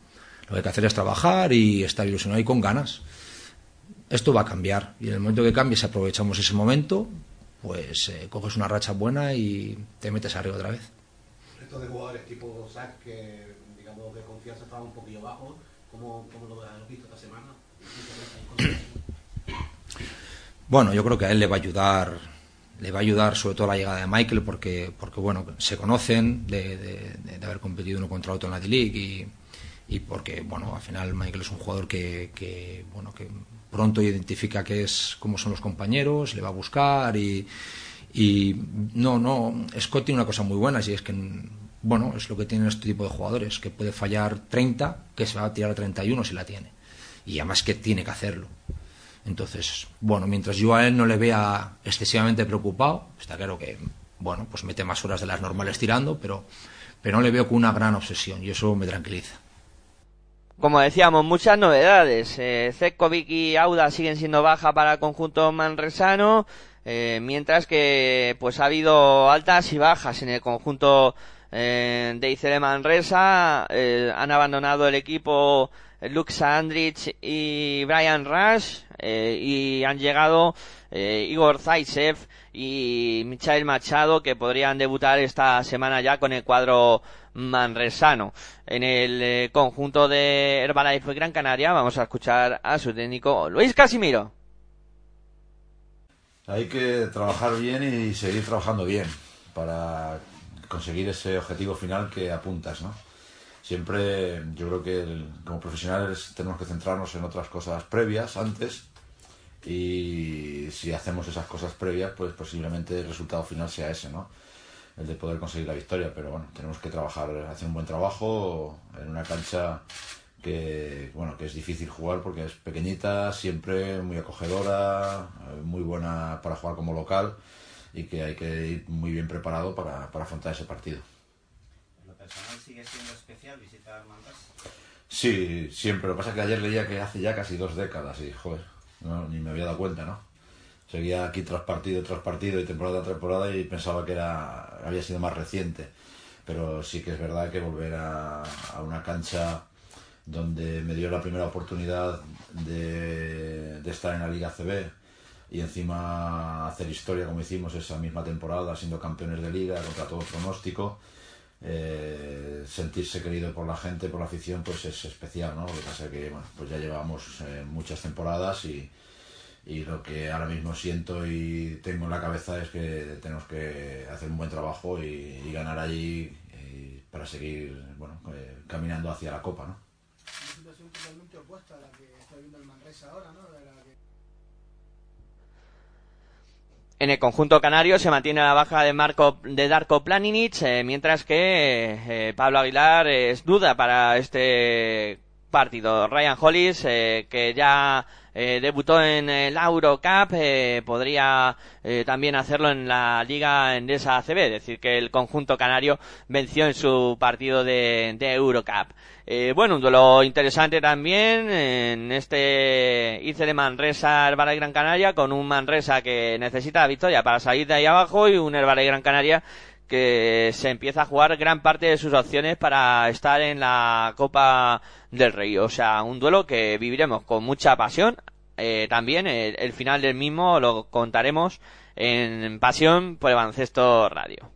lo que hay que hacer es trabajar y estar ilusionado y con ganas. Esto va a cambiar y en el momento que cambie, si aprovechamos ese momento, pues eh, coges una racha buena y te metes arriba otra vez. De jugadores tipo que digamos de confianza estaba un poquillo bajo, ¿cómo, cómo lo has visto esta semana? Bueno, yo creo que a él le va a ayudar, le va a ayudar sobre todo la llegada de Michael porque, porque bueno, se conocen de, haber competido uno contra otro en la D-League y, y porque, bueno, al final Michael es un jugador que, que, bueno, que pronto identifica qué es, cómo son los compañeros, le va a buscar y, y no, no, Scott tiene una cosa muy buena, y es que, bueno, es lo que tienen este tipo de jugadores, que puede fallar 30, que se va a tirar a 31 si la tiene. Y además que tiene que hacerlo. Entonces, bueno, mientras yo a él no le vea excesivamente preocupado, está claro que, bueno, pues mete más horas de las normales tirando, pero, pero no le veo con una gran obsesión y eso me tranquiliza. Como decíamos, muchas novedades. Eh, y Auda siguen siendo baja para el conjunto manresano, eh, mientras que pues ha habido altas y bajas en el conjunto eh, de ICD Manresa. Eh, han abandonado el equipo Luke Sandrich y Brian Rush eh, y han llegado eh, Igor Zaisev y Michael Machado que podrían debutar esta semana ya con el cuadro manresano. En el eh, conjunto de Herbalife Gran Canaria vamos a escuchar a su técnico Luis Casimiro. Hay que trabajar bien y seguir trabajando bien para conseguir ese objetivo final que apuntas, ¿no? Siempre yo creo que el- como profesionales tenemos que centrarnos en otras cosas previas, antes, y si hacemos esas cosas previas, pues posiblemente el resultado final sea ese, ¿no? El de poder conseguir la victoria, pero bueno, tenemos que trabajar, hacer un buen trabajo en una cancha que, bueno, que es difícil jugar porque es pequeñita, siempre muy acogedora, eh, muy buena para jugar como local y que hay que ir muy bien preparado para, para afrontar ese partido. ¿En lo personal sigue siendo especial visitar Manresa? Sí, siempre. Lo que pasa es que ayer leía que hace ya casi dos décadas y, joder, no, ni me había dado cuenta, ¿no? Seguía aquí tras partido, tras partido y temporada tras temporada y pensaba que era había sido más reciente. Pero sí que es verdad que volver a, a una cancha donde me dio la primera oportunidad de, de estar en la Liga CB y encima hacer historia como hicimos esa misma temporada, siendo campeones de liga contra todo pronóstico, eh, sentirse querido por la gente, por la afición, pues es especial, ¿no? Lo que pasa es que, bueno, pues ya llevamos eh, muchas temporadas y, y lo que ahora mismo siento y tengo en la cabeza es que tenemos que hacer un buen trabajo y, y ganar allí y para seguir, bueno, eh, caminando hacia la Copa, ¿no? Una situación totalmente opuesta a la que está el Manresa ahora, ¿no? La que- En el conjunto canario se mantiene la baja de Marco de Darko Planinic, eh, mientras que eh, Pablo Aguilar es duda para este partido. Ryan Hollis, eh, que ya eh, debutó en el Eurocup, eh, podría eh, también hacerlo en la Liga Endesa ACB, es decir, que el conjunto canario venció en su partido de, de Eurocup. Eh, bueno, un duelo interesante también en este ICE de Manresa Herbalife Gran Canaria con un Manresa que necesita victoria para salir de ahí abajo y un Herbalife Gran Canaria que se empieza a jugar gran parte de sus opciones para estar en la Copa del Rey. O sea, un duelo que viviremos con mucha pasión. Eh, también el, el final del mismo lo contaremos en Pasión por el Baloncesto Radio.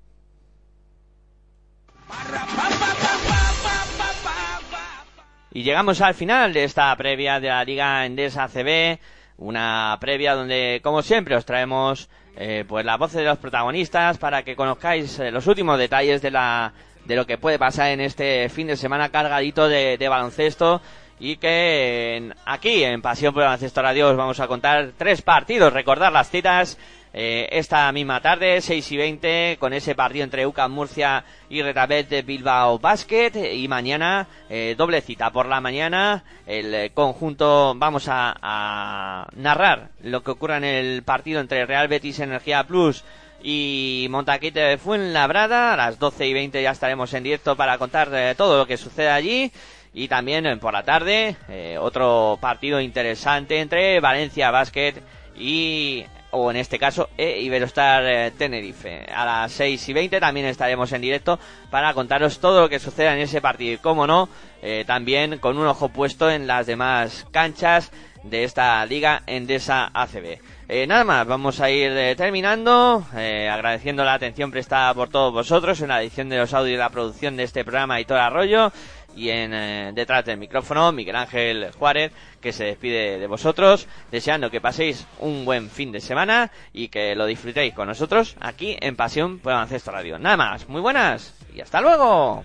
Y llegamos al final de esta previa de la Liga Endesa CB, una previa donde, como siempre, os traemos eh, pues las voces de los protagonistas para que conozcáis eh, los últimos detalles de la de lo que puede pasar en este fin de semana cargadito de, de baloncesto y que en- aquí en Pasión por el Baloncesto Radio os vamos a contar tres partidos, recordar las citas eh, esta misma tarde, 6 y 20, con ese partido entre UCAM Murcia y Retabet de Bilbao Basket. Y mañana, eh, doble cita por la mañana, el eh, conjunto, vamos a, narrar lo que ocurra en el partido entre Real Betis Energía Plus y Montaquite de Fuenlabrada. A las 12 y 20 ya estaremos en directo para contar todo lo que sucede allí. Y también por la tarde, otro partido interesante entre Valencia Basket y o en este caso e Iberostar eh, Tenerife. A las 6 y 20 también estaremos en directo para contaros todo lo que suceda en ese partido y, como no, eh, también con un ojo puesto en las demás canchas de esta liga Endesa ACB. Eh, nada más, vamos a ir eh, terminando, eh, agradeciendo la atención prestada por todos vosotros en la edición de los audios y la producción de este programa y todo Arroyo y en eh, detrás del micrófono Miguel Ángel Juárez que se despide de vosotros deseando que paséis un buen fin de semana y que lo disfrutéis con nosotros aquí en Pasión por Baloncesto Radio. Nada más, muy buenas y hasta luego.